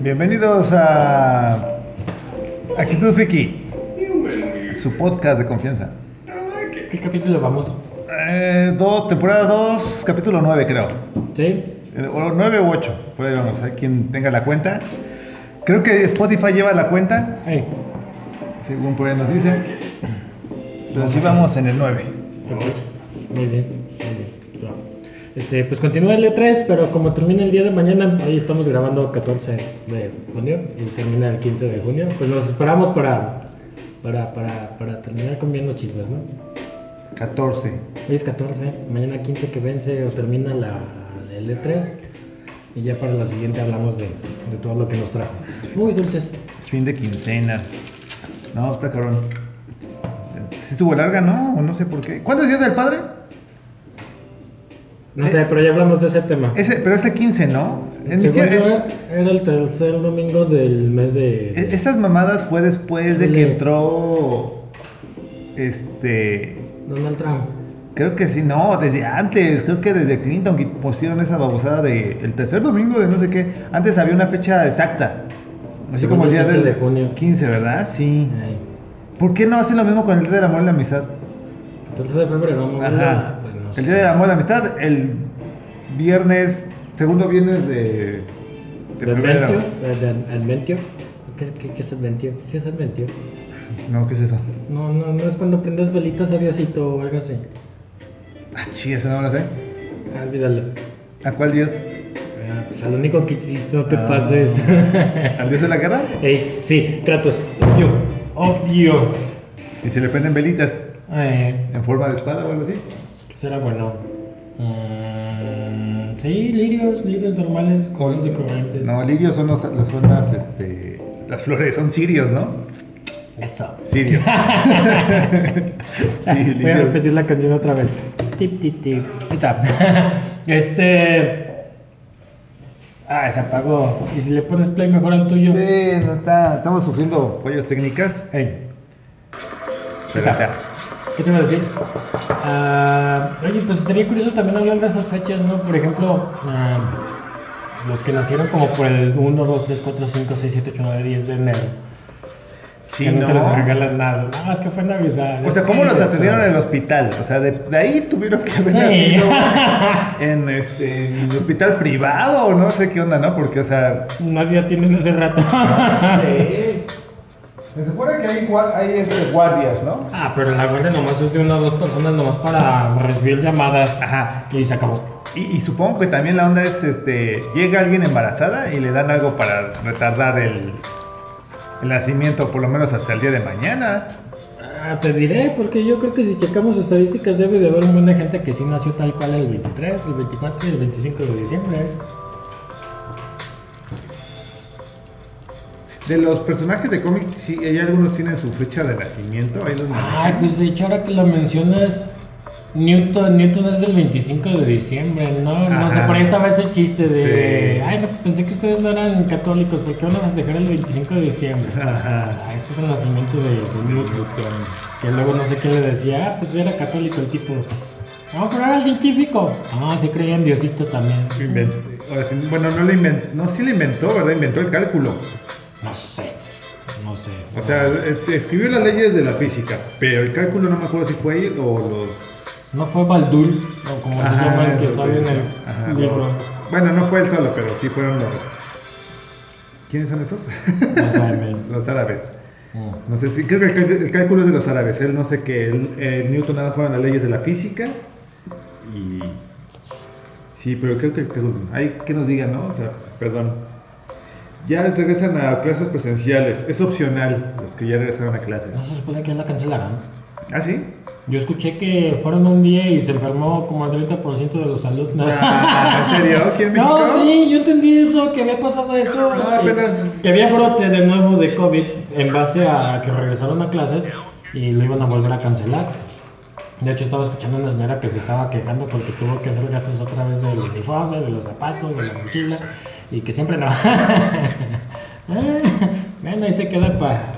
Bienvenidos a Actitud Friki, su podcast de confianza. ¿Qué capítulo vamos? Eh, dos, temporada 2, capítulo 9 creo. ¿Sí? Eh, O 9 u 8, por ahí vamos, hay quien tenga la cuenta. Creo que Spotify lleva la cuenta, Hey. según por ahí nos dice. Pero sí vamos en el 9. ok. Muy bien, muy bien. Este, pues continúa el E3, pero como termina el día de mañana, hoy estamos grabando 14 de junio y termina el 15 de junio, pues nos esperamos para, para, para, para terminar comiendo chismes, ¿no? 14. Hoy es 14, mañana 15 que vence o termina la, el E3 y ya para la siguiente hablamos de, de todo lo que nos trajo. Uy, dulces. Fin de quincena. No, está cabrón. Sí estuvo larga, ¿no? O no sé por qué. ¿Cuándo es Día del Padre? No sé, pero ya hablamos de ese tema. Ese, pero es el 15, ¿no? En Según yo, era el tercer domingo del mes de. e- esas mamadas fue después de que entró. Este. Donald Trump. Creo que sí, no, desde antes. Creo que desde Clinton que pusieron esa babosada de el tercer domingo de no sé qué. Antes había una fecha exacta. Así Según como el día 15 del de junio. 15, ¿verdad? Sí. Ay, ¿Por qué no hacen lo mismo con el Día del Amor y la Amistad? 14 de febrero, ¿no? Ajá. El. Día del Amor y la Amistad, el viernes, segundo viernes de. de ¿De? Eh, ¿De Adventio? ¿Qué, qué, qué es Adventio? ¿Sí es Adventio? No, ¿qué es eso? No, no, no es cuando prendes velitas a Diosito o algo así. Ah, chía, esa no la sé. Ah, olvídalo. ¿A cuál dios? Ah, pues al único que hiciste, no te Ah. pases. ¿Al dios de la guerra? Ey, sí, Kratos. Obvio. Obvio. Y se le prenden velitas Eh, en forma de espada o algo así. ¿Qué será bueno? Mm, sí, lirios, lirios normales, comunes y corrientes. No, lirios son, los, los- son las, este, las flores, son cirios, ¿no? Eso. Sirios. sí, Voy a lirios. repetir la canción otra vez. Tip, tip, tip. Este. Ah, se apagó. ¿Y si le pones play mejor al tuyo? Sí, no está, estamos sufriendo fallas técnicas. Ey, Pero Está. está. ¿Qué te iba a decir? Ah, oye, pues estaría curioso también hablar de esas fechas, ¿no? Por ejemplo, ah, los que nacieron como por el 1, 2, 3, 4, 5, 6, 7, 8, 9, 10 de enero. Sí, que ¿no? nunca les regalan nada. No, es que fue Navidad. O sea, ¿cómo los atendieron en el hospital? O sea, de, de ahí tuvieron que haber Sí. nacido en este en hospital privado o no sé qué onda, ¿no? Porque, o sea, Nadie atiende hace rato. Se supone que hay, hay este, guardias, ¿no? ah, pero la guardia nomás es de una o dos personas nomás para recibir llamadas. Ajá. Y se acabó. Y, y supongo que también la onda es, este, llega alguien embarazada y le dan algo para retardar el, el nacimiento, por lo menos hasta el día de mañana. Ah, te diré, porque yo creo que si checamos estadísticas debe de haber un buen de gente que sí nació tal cual el 23, el 24 y el 25 de diciembre. De los personajes de cómics, sí, hay algunos tienen su fecha de nacimiento. Ahí los Ay, manejan. pues de hecho ahora que lo mencionas, Newton, Newton es del 25 de diciembre, ¿no? No sé, Ajá. por ahí estaba ese chiste de, Sí. ay, no, pensé que ustedes no eran católicos, ¿por qué van a festejar el 25 de diciembre? Ajá. Ah, es que es el nacimiento de, de Newton. Que luego no sé quién le decía, ah, pues era católico el tipo. No, pero era científico. Ah, se creía en Diosito también. Invent- ahora sí, bueno, no lo inventó, no, sí lo inventó, ¿verdad? Inventó el cálculo. No sé, no sé. O sea, escribió las leyes de la física, pero el cálculo no me acuerdo si fue él o los... no fue Baldul, o como se llama el que sale en el ajá, libro. los- Bueno, no fue él solo, pero sí fueron los... ¿Quiénes son esos? Sé, men. los árabes. Mm. No sé si, creo que el, cálculo es de los árabes. Él no sé qué, eh, Newton nada fueron las leyes de la física y... Sí, pero creo que el cálculo... Hay que nos digan, ¿no? O sea, perdón. Ya regresan a clases presenciales. Es opcional los que ya regresaron a clases. No se supone que ya la cancelaron. ¿Ah, sí? Yo escuché que fueron un día y se enfermó como el 30% de los alumnos. Ah, ¿En serio? ¿Aquí en México? No, sí, yo entendí eso, que había pasado eso. No, apenas- eh, Que había brote de nuevo de COVID en base a que regresaron a clases y lo iban a volver a cancelar. De hecho, estaba escuchando a una señora que se estaba quejando porque tuvo que hacer gastos otra vez del uniforme, de los zapatos, de la mochila y que siempre no. bueno, ahí se queda para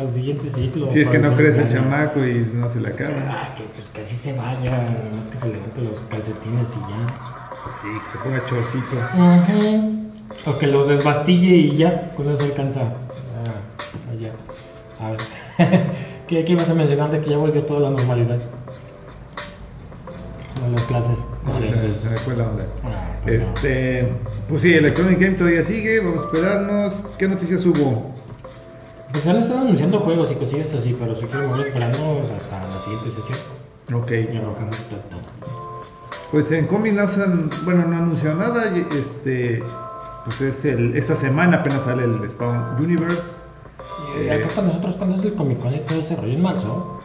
el siguiente ciclo. Si es que para no crece el chamaco y no se le acaba. Ah, que pues que así se vaya, nomás que se levante los calcetines y ya. Sí, que se ponga chorcito. Ujú. O que lo desbastille y ya, con eso alcanza. Ah, ya. A ver. ¿Qué, ¿Qué ibas a mencionar de que ya volvió toda la normalidad? De las clases. No, se, corrientes. se me fue la onda. Ah, pues no. Este, pues sí, Electronic Game todavía sigue, vamos a esperarnos. ¿Qué noticias hubo? Pues han estado anunciando juegos y cosillas así, pero si quieren mejor esperarnos hasta la siguiente sesión. Ok. Y arrojamos todo. Pues en Comic no se han- bueno, no anunció nada. Este, pues es el, esta semana apenas sale el Spawn Universe. Y Eh. acá para nosotros, ¿cuándo es el Comic Con y todo ese rollo? ¿En marzo?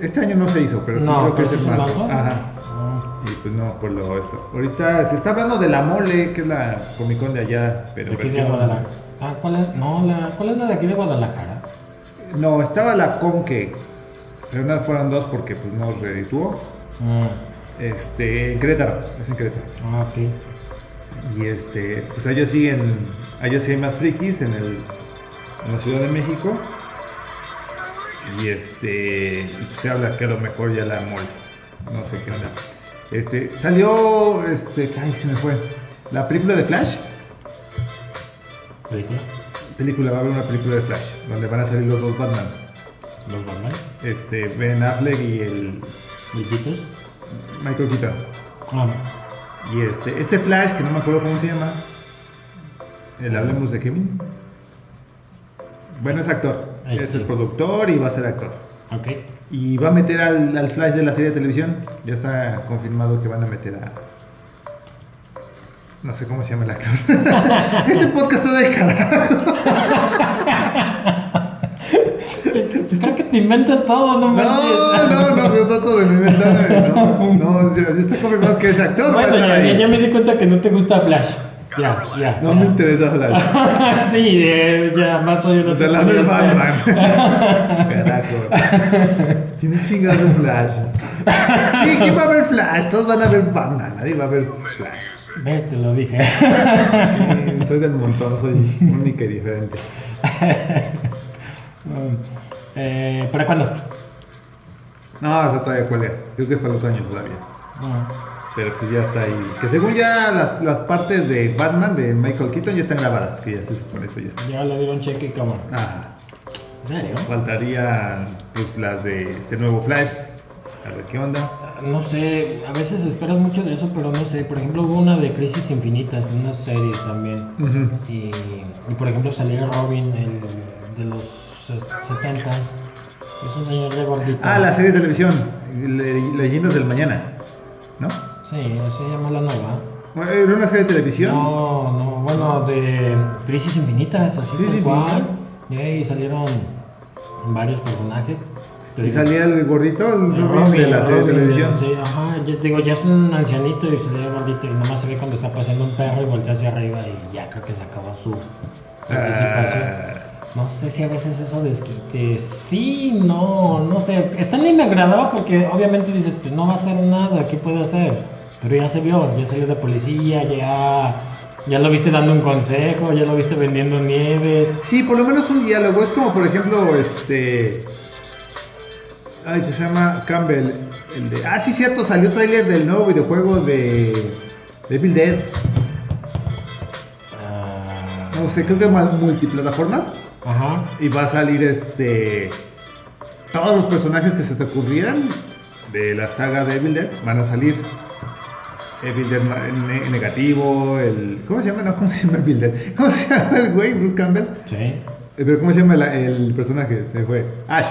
Este año no se hizo, pero sí no, creo que es sí en marzo. Ajá. Ah. Y pues no, por lo esto. Ahorita se está hablando de la mole, que es la Comic Con de allá, pero De aquí de Guadalajara. Ah, ¿cuál es? No, la, ¿cuál es la de aquí de Guadalajara? No, estaba la Conque, pero no fueron dos porque pues no redituó. Mm, Este, en Querétaro, es en Querétaro. Ah, ok. Y este, pues allá siguen, allá sí hay más frikis en, el, en la Ciudad de México. Y este, y se habla que a lo mejor ya la mol, no sé qué onda. Este, salió, este, ay, se me fue, la película de Flash. ¿Película? Película, va a haber una película de Flash, donde van a salir los dos Batman. ¿Los Batman? Este, Ben Affleck y el ¿Brillitos? Michael Keaton. Ah, Y este, este Flash, que no me acuerdo cómo se llama. El hablemos de Kevin. Bueno, es actor. Es sí. el productor y va a ser actor. ok. Y va a meter al, al Flash de la serie de televisión. Ya está confirmado que van a meter a. No sé cómo se llama el actor. este podcast está del carajo. Pues creo que te inventas todo, no No, manches. no, no, yo trato de inventarme. No, no, o sea, si está confirmado que es actor, va a estar ya, ahí. ya me di cuenta que no te gusta Flash. Ya, ya. No me interesa Flash. sí, eh, ya más soy una O sea, la no es Batman. Carajo. Tiene chingados de Flash. Sí, ¿quién va a ver Flash? Todos van a ver Batman. Nadie va a ver Flash. Ves, te lo dije. Sí, soy del montón, soy única y diferente. Eh, ¿Para cuándo? No, esa todavía cuelga. Creo que es para el otro año todavía. Mm, Pero pues ya está ahí. Que según ya las, las partes de Batman de Michael Keaton ya están grabadas. Que ya se supone eso ya está. Ya le dieron cheque y cámara. Ah, ¿En serio? faltarían pues las de ese nuevo Flash. A ver qué onda. No sé, a veces esperas mucho de eso, pero no sé. Por ejemplo, hubo una de Crisis Infinitas, una serie también. Y, y, por ejemplo, salía Robin, el de los 70. Es un señor de gordito. Ah, la serie de televisión. Le- Leyendas del Mañana. ¿No? Sí, se llama la nueva. Era una serie de televisión. No, no, bueno, de Crisis Infinitas, así Crisis cual. Infinitas. Y ahí salieron varios personajes. Te Y digo, salía el gordito, el Robin de la serie de Robin, televisión. Sí, ajá, te digo, ya es un ancianito y salía gordito y nomás se ve cuando está paseando un perro y voltea hacia arriba y ya creo que se acabó su participación. Ah, No sé si a veces eso desquite. Sí, no, no sé. Stanley me agradaba porque obviamente dices, pues no va a hacer nada, ¿qué puede hacer? Pero ya se vio, ya salió de policía, ya, ya lo viste dando un consejo, ya lo viste vendiendo nieves. Sí, por lo menos un diálogo. Es como, por ejemplo, este. Ay, que se llama Campbell. El de... Ah, sí, cierto, salió tráiler del nuevo videojuego de. Devil Dead. Ah, No sé, creo que más multiplataformas. Ajá. Y va a salir este. Todos los personajes que se te ocurrieran de la saga de Evil Dead van a salir. Evil Dead ma- ne- negativo, el. ¿Cómo se llama? No, ¿cómo se llama Evil Dead? ¿Cómo se llama el güey? Bruce Campbell. Sí. Eh, Pero ¿cómo se llama la- el personaje? Se fue. Ash.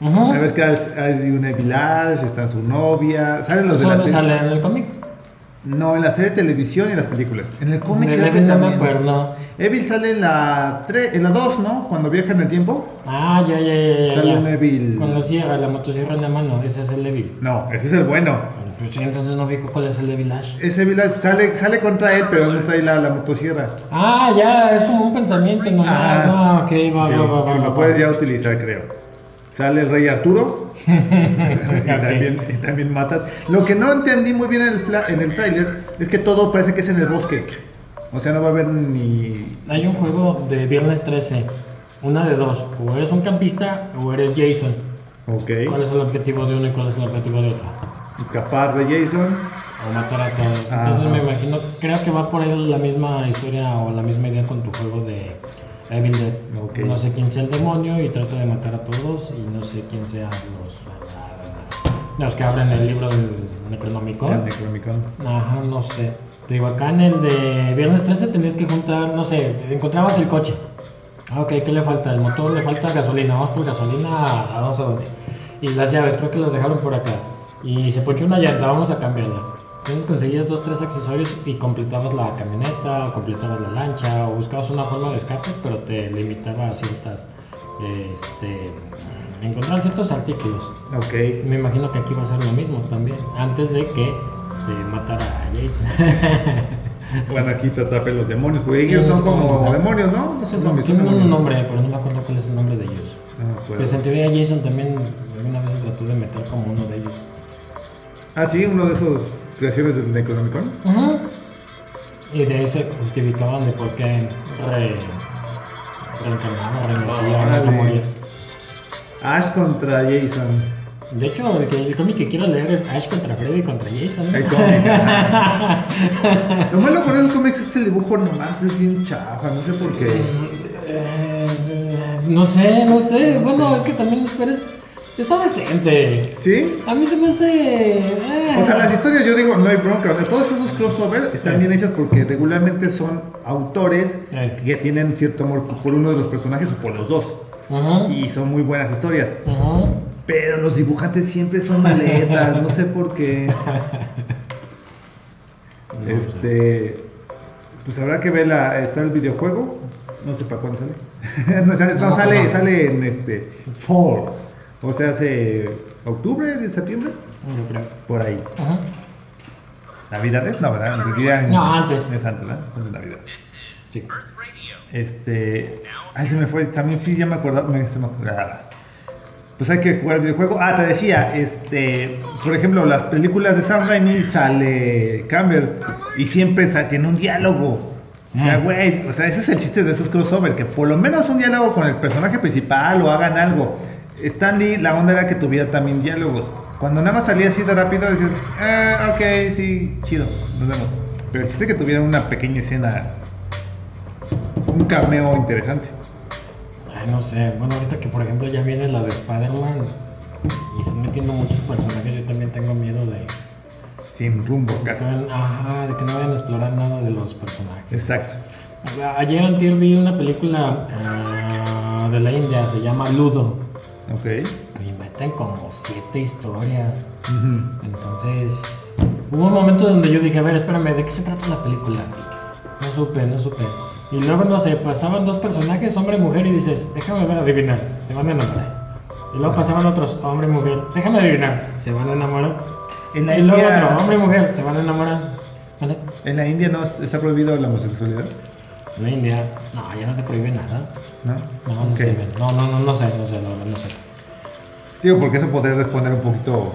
Una vez que Ash, hay un Evil Ash, está su novia. ¿Saben los de ¿Eso la serie? sale en el cómic? No, en la serie de televisión y en las películas. En el cómic creo que no me también. acuerdo. Evil sale en la 3, en la 2, ¿no? Cuando viaja en el tiempo. Ah, ya, ya, ya, ya. Sale ya. un Evil. Con la sierra, la motosierra en la mano, ese es el Evil. No, ese es el bueno. Pues sí, entonces no vi cuál es el Evil Ash. Ese Evil Ash sale, sale contra él, pero no trae la, la motosierra. Ah, ya, es como un pensamiento nomás. Ajá. No, ok, va, va, va, va. lo va. puedes ya utilizar, creo. Sale el rey Arturo. y, también, y también matas. Lo que no entendí muy bien en el, en el tráiler es que todo parece que es en el bosque. O sea, no va a haber ni... Hay un juego de Viernes 13. Una de dos. O eres un campista o eres Jason. Ok. ¿Cuál es el objetivo de uno y cuál es el objetivo de otro? escapar de Jason. O matar a todos. Entonces Ajá. me imagino, creo que va por ahí la misma historia o la misma idea con tu juego de Evil Dead. Ok. No sé quién sea el demonio y trata de matar a todos y no sé quién sean los, los que abren el libro del El Necronomicon. Necronomicon. Ajá, no sé. Te digo, acá en el de Viernes 13 tenías que juntar, no sé, encontrabas el coche. Ok, ¿qué le falta? El motor le falta gasolina, vamos por gasolina a, a no sé dónde. Y las llaves, creo que las dejaron por acá. Y se ponchó una llanta, vamos a cambiarla. Entonces conseguías dos, tres accesorios y completabas la camioneta, o completabas la lancha, o buscabas una forma de escape, pero te limitaba a ciertas, este, encontrar ciertos artículos. Ok. Me imagino que aquí va a ser lo mismo también, antes de que te matara a Jason. Bueno, aquí te atrapen los demonios, porque Sí, ellos son como demonios, ¿no? No son zombies, son Tienen un nombre, pero no me acuerdo cuál es el nombre de ellos. Acuerdo. Pues en teoría Jason también alguna vez trató de meter como uno de ellos. Ah, sí, uno de esos creaciones del Necronomicon. Y de ahí se justificaban de por qué re, reencarnaba, renacía, Órale. nunca moría. Ash contra Jason. De hecho, el, el cómic que quiero leer es Ash contra Freddy contra Jason. El cómic. Lo malo con esos cómics es que el dibujo nomás es bien chafa, no sé por qué. Eh, no sé, no sé. No bueno, sé. es que también esperes. Está decente. ¿Sí? A mí se me hace. eh. O sea, las historias, yo digo, no hay bronca. O sea, todos esos crossover están Sí. bien hechas porque regularmente son autores Eh. que tienen cierto amor por uno de los personajes o por los dos. Ujú, Y son muy buenas historias. Pero los dibujantes siempre son maletas, no sé por qué. No sé. Este. Pues habrá que ver la. Está el videojuego. No sé para cuándo sale. no, sale, no, No, sale, no. sale en este. Fall. O sea, hace. ¿Octubre? ¿De septiembre? Yo creo. Por ahí. Ujú. ¿Navidades? No, ¿verdad? Antes dirían- No, antes. Es antes, ¿verdad? Son de Navidad. Sí. Este. Ay, se me fue. También sí, ya me acordaba. Me, se me acordaba. Pues hay que jugar el videojuego. Ah, te decía, este. Por ejemplo, las películas de Sam Raimi sale Campbell. Y siempre tiene un diálogo. O sea, Mm. güey, o sea, ese es el chiste de esos crossover, que por lo menos un diálogo con el personaje principal o hagan algo. Stanley, la onda era que tuviera también diálogos. Cuando nada más salía así de rápido, decías, ah, ok, sí, chido, nos vemos. Pero el chiste es que tuviera una pequeña escena, un cameo interesante. Ay, no sé. Bueno, ahorita que por ejemplo ya viene la de Spider-Man y están metiendo muchos personajes, yo también tengo miedo de, Sin rumbo, de casi. vayan- ajá, de que no vayan a explorar nada de los personajes. Exacto. Ayer antier vi una película ah, de la India, se llama Ludo. Ok. Y meten como siete historias. Entonces, hubo un momento donde yo dije, a ver, espérame, ¿de qué se trata la película? No supe, no supe. Y luego, no sé, pasaban dos personajes, hombre y mujer, y dices, déjame ver, adivinar, se van a enamorar. Y luego pasaban otros, hombre y mujer, déjame adivinar, se van a enamorar. En la y luego India- otro, hombre y mujer, se van a enamorar. ¿Vale? En la India no está prohibido la homosexualidad, La India, no, ya no te prohíbe nada. ¿no? No, no Ok. sé, no, no, no, no sé, no sé, verdad, no sé. Digo, porque eso podría responder un poquito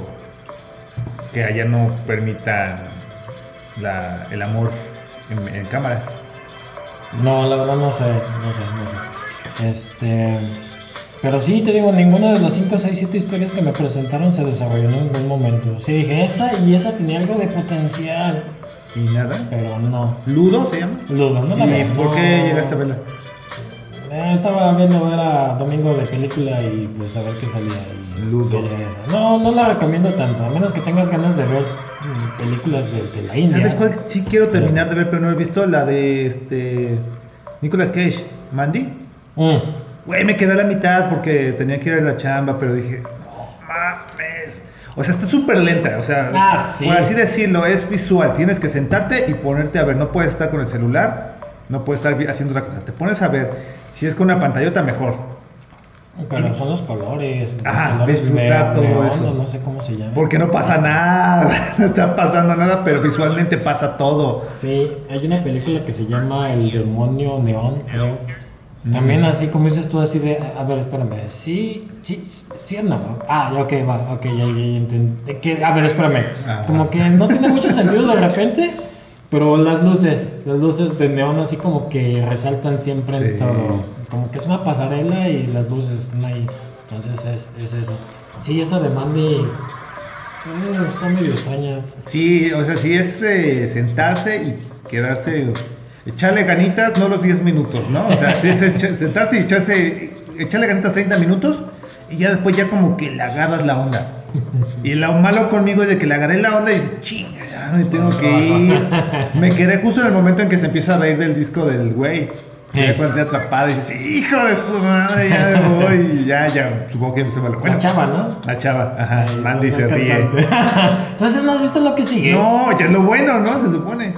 que allá no permitan la, el amor en, en cámaras. No, la verdad no sé, no sé, no sé. Este. Pero sí, te digo, ninguna de las 5, 6, 7 historias que me presentaron se desarrolló en un buen momento. Sí, dije, esa y esa tenía algo de potencial. Y nada. Pero no. ¿Ludo se llama? Ludo, no la ¿Y por no. qué llegaste a verla? Eh, estaba viendo, era domingo de película y pues a ver qué salía. Y Ludo. No, no la recomiendo tanto, a menos que tengas ganas de ver mm, películas de, de la India. ¿Sabes cuál sí quiero terminar de ver, pero no he visto? La de este. Nicolas Cage, Mandy. Mm. Güey, me quedé a la mitad porque tenía que ir a la chamba, pero dije, no mames. O sea, está súper lenta. O sea, Ah, sí. por así decirlo, es visual. Tienes que sentarte y ponerte a ver. No puedes estar con el celular, no puedes estar haciendo otra cosa. Te pones a ver. Si es con una pantallota, mejor. Pero son los colores. los Ajá, colores disfrutar todo eso. No sé cómo se llama. Porque no pasa nada. No está pasando nada, pero visualmente pasa todo. Sí, hay una película que se llama El demonio neón, creo. También así como dices tú, así de, a ver, espérame, sí, sí, sí o no. Ah, ya, ok, va, ok, ya, ya, ya entendí. Que, a ver, espérame. Ajá. Como que no tiene mucho sentido de repente, pero las luces, las luces de neón así como que resaltan siempre en todo. Como que es una pasarela y las luces están ahí. Entonces es, es eso. Sí, esa de Mandy Eh, está medio extraña. Sí, o sea, sí es eh, sentarse y quedarse, echarle ganitas, no los 10 minutos, ¿no? O sea, sí es echa- sentarse y echarse, echarle ganitas 30 minutos y ya después ya como que le agarras la onda. Y lo malo conmigo es de que le agarré la onda y dices, chinga, ya me tengo que ir. Me quedé justo en el momento en que se empieza a reír del disco del güey. Ya cuando estoy atrapado y dices, hijo de su madre, ya me voy. Y ya, ya, supongo que se me lo la chava, ¿no? La chava, ajá. Ay, Mandy se ríe. Entonces, ¿no has visto lo que sigue? No, ya es lo bueno, ¿no? Se supone.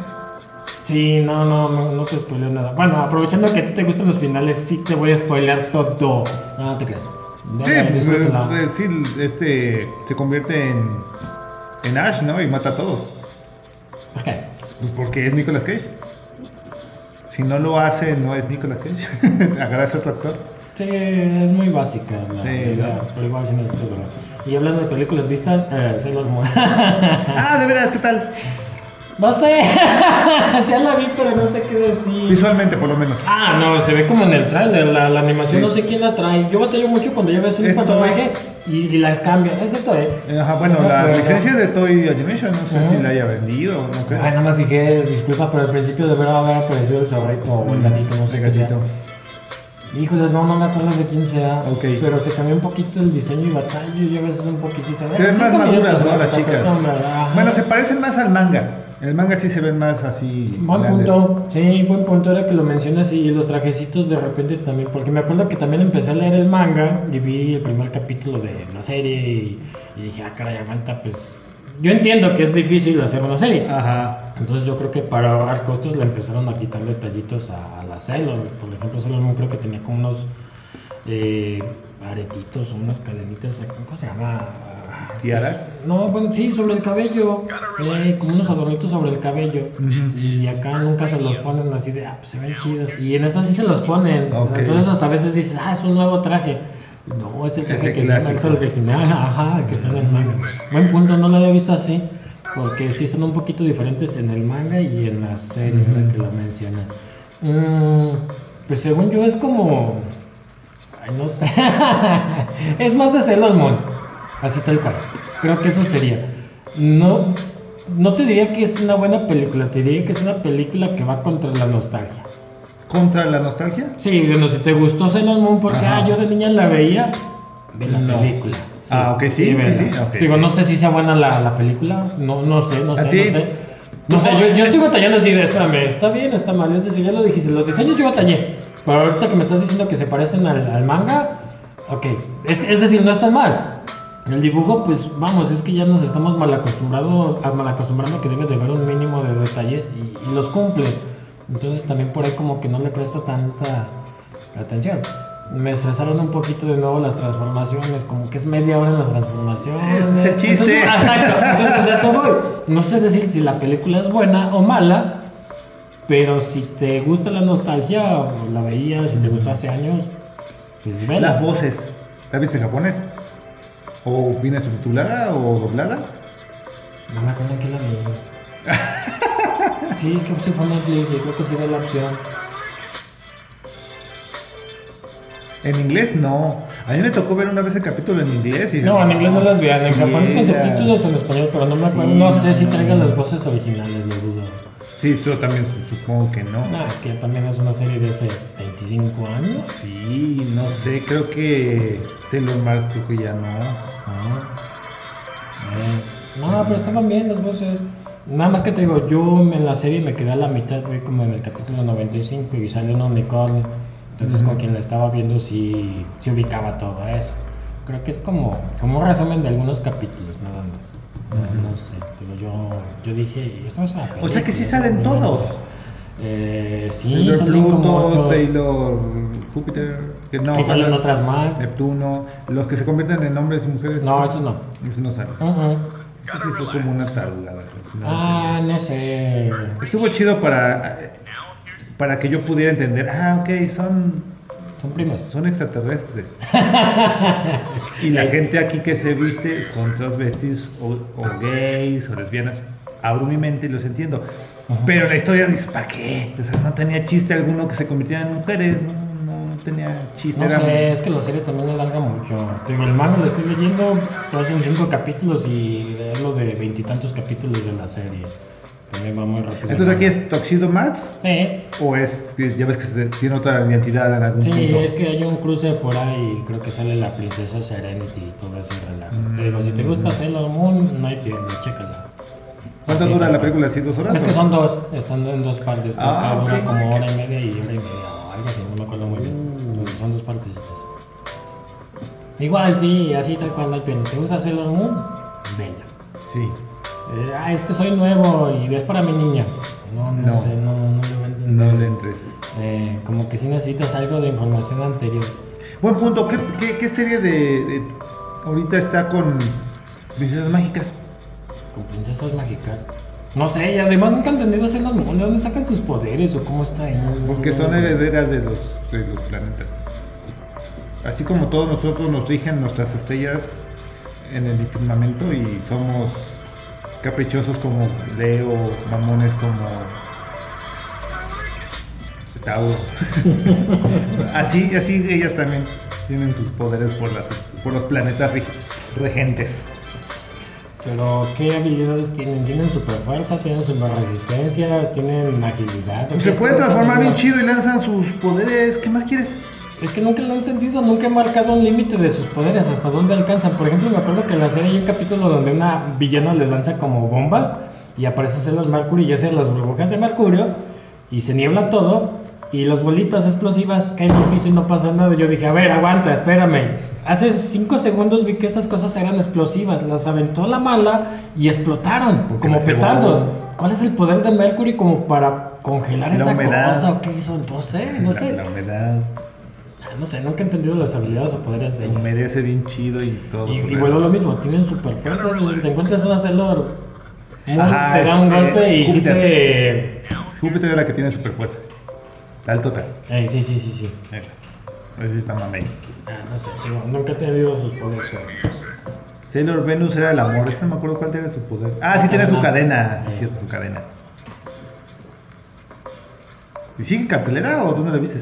Sí, no, no, no, no te spoileo nada. Bueno, aprovechando que a ti te gustan los finales, sí te voy a spoilear todo. No, no te creas. Sí, pues, disfrútala. eh, sí, este se convierte en, en Ash, ¿no? Y mata a todos. ¿Por qué? Pues porque es Nicolas Cage. Si no lo hace, no es Nicolas Cage. Agarra ese otro actor. Sí, es muy básica la Sí, idea, ¿no? pero igual sí necesitas verla. Y hablando de películas vistas, eh, Sailor Moon. Ah, de veras, ¿qué tal? No sé, ya la vi, pero no sé qué decir. Visualmente, por lo menos. Ah, no, se ve como en el trailer, la, la animación no sé quién la trae. Yo batallo mucho cuando ya ves un Esto- personaje y, y la cambia. Excepto, eh. Eh, Ajá, bueno, No la licencia es de Toy Animation, no sé si la haya vendido o no creo. Ay, no me fijé, disculpa, pero al principio de verdad haber aparecido el zorrito o el gatito, no sé qué sea. gatito. Híjoles, no, no me acuerdo de quién sea. Ok. Pero se cambió un poquito el diseño y batalla y a veces un poquitito. Se ven más maduras, ¿no? Las chicas. Bueno, se parecen más al manga. En el manga sí se ven más así. Buen grandes. punto, sí, buen punto era que lo mencionas y los trajecitos de repente también, porque me acuerdo que también empecé a leer el manga y vi el primer capítulo de la serie y, y dije, ah, caray, aguanta, pues yo entiendo que es difícil hacer una serie. Ajá. Entonces yo creo que para ahorrar costos le empezaron a quitar detallitos a, a la Sailor. Por ejemplo, Sailor Moon creo que tenía como unos eh, aretitos o unas cadenitas, ¿cómo se llama? ¿Tiaras? No, bueno, sí, sobre el cabello. eh, como unos adornitos sobre el cabello. Y acá nunca se los ponen así de, ah, pues se ven chidos. Y en esta sí se los ponen. Entonces hasta a veces dices, ah, es un nuevo traje. No, es el Es traje que llama el original, ajá, el que está en el manga. Buen punto, no lo había visto así. Porque sí están un poquito diferentes en el manga y en la serie, ahora que lo mencionas. Mm, pues según yo es como... Ay, no sé. es más de Sailor Moon. Así tal cual. Creo que eso sería. No, no te diría que es una buena película, te diría que es una película que va contra la nostalgia. ¿Contra la nostalgia? Sí, bueno, si te gustó Sailor Moon porque Ajá. ah, yo de niña la veía, ve la No. película. Ah, ok, sí, sí, vela. sí, ok, Digo, sí. no sé si sea buena la, la película, no, no sé, no ¿A sé, ti? no sé. No sé, yo, yo estoy batallando así de, espérame, ¿está bien está mal? Es decir, ya lo dijiste, los diseños yo batallé. Pero ahorita que me estás diciendo que se parecen al, al manga, ok. Es, es decir, no están mal. El dibujo, pues vamos, es que ya nos estamos mal acostumbrados, a- mal acostumbrando que debe de haber un mínimo de detalles y, y los cumple. Entonces también por ahí como que no le presto tanta atención. Me estresaron un poquito de nuevo las transformaciones, como que es media hora en las transformaciones. Es el chiste. Entonces, exacto, entonces eso voy. No sé decir si la película es buena o mala, pero si te gusta la nostalgia, o la veías, si te gustó hace años, pues vela. Las voces. ¿La viste en japonés? ¿O viene subtitulada o doblada? No me acuerdo qué la vi. Sí, es que sí fue Netflix y creo que sí da la opción. En inglés no. A mí me tocó ver una vez el capítulo en inglés y No, en inglés no las vean, en japonés con subtítulos en español, pero no me acuerdo. Sí, no sé si traigan no. las voces originales, lo dudo. Sí, yo también supongo que no. No, es que también es una serie de hace 25 años. Sí, no sé, creo que Sailor Mars creo que ya no. Ah. Eh, No, pero estaban bien las voces. Nada más que te digo, yo en la serie me quedé a la mitad, voy como en el capítulo 95 y sale un unicornio. Entonces con quien la estaba viendo sí, sí ubicaba todo eso. Creo que es como, como un resumen de algunos capítulos, nada más. No, no sé, pero yo, yo dije, esto es una O sea que sí salen ¿no? todos. Eh, sí, Sailor como Pluto. Sailor Júpiter. Que no, y salen otras más. Neptuno. Los que se convierten en hombres y mujeres. No, esos no. Eso no sale. Uh -uh. Eso sí fue como una no Ah, no sé. Estuvo chido para, para que yo pudiera entender. Ah, ok, son, Son primos. son extraterrestres. y la gente aquí que se viste son transvestis o, o gays o lesbianas. Abro mi mente y los entiendo. Ajá. Pero la historia dice, ¿para qué? O sea, no tenía chiste alguno que se convirtieran en mujeres. No, tenía chiste. No era- sé, es que la serie también alarga mucho. Digo, el manga lo estoy leyendo, pero son cinco capítulos y es lo de veintitantos capítulos de la serie. También va muy rápido. Entonces aquí es Tuxedo Max Sí, o es que ya ves que se- tiene otra identidad en algún sí, punto. es que hay un cruce por ahí y creo que sale la princesa Serenity y todo ese relajo. Mm. Te digo, si te gusta Sailor Moon, no hay pierde, chécala. ¿Cuánto Así, dura la película? ¿Así dos horas? Es que son dos, están en dos partes. Creo Ah, dura como hora y media y hora y media o algo así, no me acuerdo muy bien. Son dos partes. Igual, sí, así tal cual no hay pierde. ¿Te gusta Sailor Moon? Vela. Sí. Eh, ah, es que soy nuevo y es para mi niña. No, no, No. sé, no, no le voy a entender. No le entres. Eh, como que si necesitas algo de información anterior. Buen punto. ¿Qué, qué, qué serie de, de- ahorita está con princesas mágicas? Con princesas mágicas. No sé, y además nunca he entendido Sailor Moon. ¿De dónde sacan sus poderes o cómo está? Porque son herederas de los, de los planetas. Así como todos nosotros nos rigen nuestras estrellas en el firmamento y somos caprichosos como Leo, mamones como Tauro. así, así ellas también tienen sus poderes por, las, por los planetas reg- regentes. Pero, ¿qué habilidades tienen? ¿Tienen super fuerza? ¿Tienen super resistencia? ¿Tienen agilidad? Pues ¿O se pueden transformar bien chido y lanzan sus poderes. ¿Qué más quieres? Es que nunca lo han sentido, nunca he marcado un límite de sus poderes, hasta dónde alcanzan. Por ejemplo, me acuerdo que en la serie hay un capítulo donde una villana les lanza como bombas y aparece Celos Mercury y hace las burbujas de Mercurio y se niebla todo y las bolitas explosivas caen al piso y no pasa nada. Yo dije, a ver, aguanta, espérame. Hace cinco segundos vi que estas cosas eran explosivas, las aventó la mala y explotaron Porque como petardos. ¿Cuál es el poder de Mercury como para congelar La esa humedad. cosa o qué hizo? No sé, no la, sé. la humedad. Ah, No sé, nunca he entendido las habilidades o poderes de Se ellos. humedece bien chido y todo. Y, y vuelvo lo mismo, tienen super fuerza. Si te encuentras una Sailor te da un golpe y sí Júpiter. te. Júpiter es la que tiene super fuerza. La altota. Ey, sí, sí, sí, sí. Esa. A ver si está mamey. Ah, no sé, digo, nunca he tenido sus poderes. pero- Sailor Venus era el amor. Ese no me acuerdo cuál era su poder. Ah, sí, tiene su cadena. Sí, Sí. cierto, su cadena. ¿Y sigue en cartelera o dónde la viste?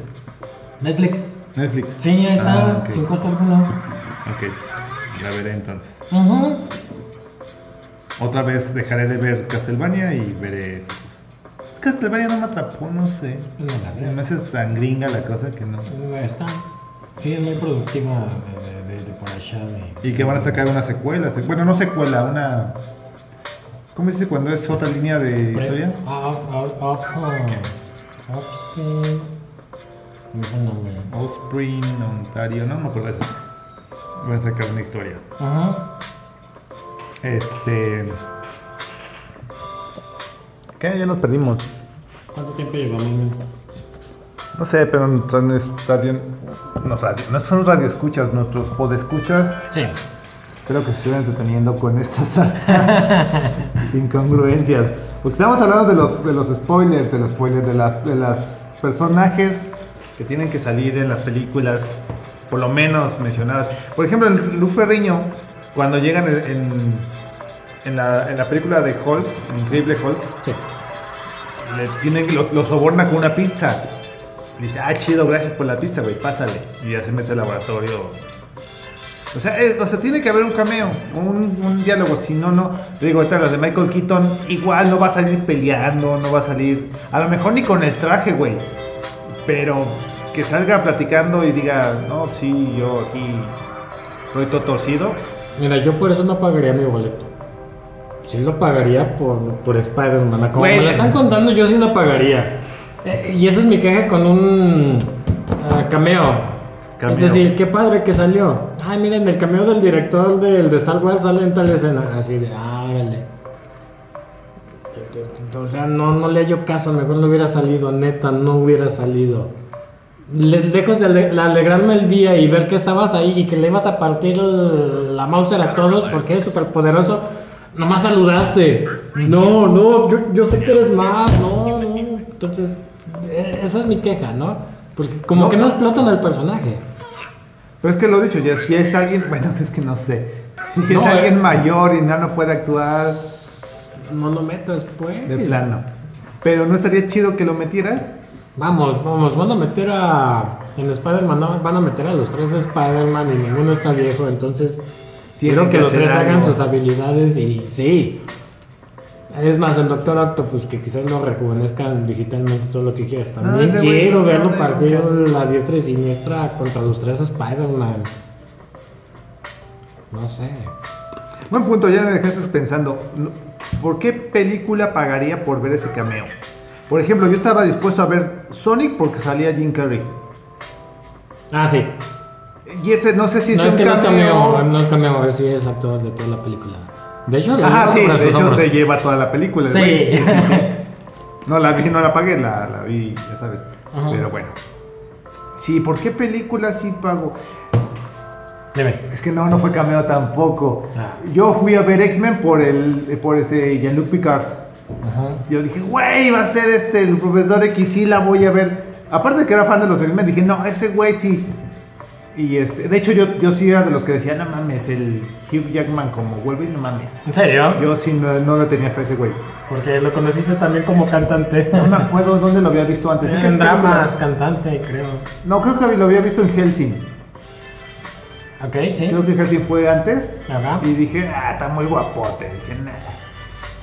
Netflix. Netflix. Sí, ahí está, Ah, sin costo alguno. Ok. La veré entonces. Ujú. Otra vez dejaré de ver Castlevania y veré esa cosa. Castlevania no me atrapó, no sé. No la Se me hace tan gringa la cosa que no. Está. Sí, es muy productiva de, de- de por allá. de- Y que van a sacar una secuela. se- Bueno, no secuela, una. ¿Cómo se dice cuando es otra línea de historia? Ah, ah, ah. Offspring, Ontario, no me acuerdo de eso. Van a sacar una historia. Ajá. Este. ¿Qué? Ya nos perdimos. ¿Cuánto tiempo llevamos? No sé, pero nuestro radio. No, radio, no son radioescuchas, nuestros podescuchas. Sí. Espero que se estén entreteniendo con estas incongruencias. Porque estamos hablando de los, de los spoilers, de los spoilers, de las, de las personajes que tienen que salir en las películas, por lo menos mencionadas. Por ejemplo, en Lu Ferriño, cuando llegan en, en, en la, en la película de Hulk, en Increíble Hulk, Sí. le tienen, lo, lo soborna con una pizza. Dice, ah, chido, gracias por la pizza, güey, pásale. Y ya se mete al laboratorio. O sea, eh, o sea, tiene que haber un cameo, un, un diálogo, si no, no. Te Digo, ahorita las de Michael Keaton, igual no va a salir peleando, no va a salir, a lo mejor ni con el traje, güey. Pero que salga platicando y diga, no, sí, yo aquí estoy todo torcido. Mira, yo por eso no pagaría mi boleto. Sí lo pagaría por, por Spider-Man. Como Güey. me lo están contando, yo sí lo pagaría. Eh, y esa es mi queja con un ah, cameo. Cameo. Es decir, qué padre que salió. Ay, miren, el cameo del director del, de Star Wars sale en tal escena. Así de, ah, órale. O sea, no, no le hallo caso, mejor no hubiera salido, neta, no hubiera salido. Le- lejos de ale- alegrarme el día y ver que estabas ahí y que le ibas a partir el- la Mauser a todos porque eres súper poderoso, nomás saludaste. No, no, yo, yo sé que eres más, no, no. Entonces, e- esa es mi queja, ¿no? Porque como No. que no explotan al personaje. Pero es que lo he dicho, ya si es alguien, bueno, es que no sé. Si es No, alguien eh. mayor y no, no puede actuar No lo metas, pues. de plano. Pero no estaría chido que lo metieras. Vamos, vamos, van a meter a. En Spider-Man no, van a meter a los tres de Spider-Man y ninguno está viejo, entonces quiero que, que los tres hagan algo. sus habilidades y sí. Es más, el Doctor Octopus, que quizás lo rejuvenezcan digitalmente todo lo que quieras. También ese güey quiero no, verlo no, no, partir la diestra y siniestra contra los tres Spider-Man. No sé. Buen punto, ya me dejaste pensando. ¿Por qué película pagaría por ver ese cameo? Por ejemplo, yo estaba dispuesto a ver Sonic porque salía Jim Carrey. Ah, sí. Y ese no sé si no es es un que no es cameo. no es cameo, si es actor de toda la película. De hecho, Ajá, sí, de hecho hombros. se lleva toda la película. el Sí. güey. sí, sí. No la vi, no la pagué, la, la vi, ya sabes. Ajá. Pero bueno. Sí, ¿por qué película sí pago? Dime. Es que no, no fue cameo tampoco. Ah. Yo fui a ver X-Men por el por ese Jean-Luc Picard. Ajá. Yo dije, güey, va a ser este, el profesor X, sí la voy a ver. Aparte de que era fan de los X-Men, dije, no, ese güey sí. Y este, de hecho, yo, yo sí era de los que decía, no mames, el Hugh Jackman como Wolverine, no mames. ¿En serio? Yo sí no, no le tenía fe a ese güey. Porque lo conociste también como cantante. No me acuerdo dónde lo había visto antes. En dramas, cantante, creo. No, creo que lo había visto en Helsing. Ok, sí. Creo que Helsing fue antes. Ajá. Y dije, ah, está muy guapote. Dije, nah.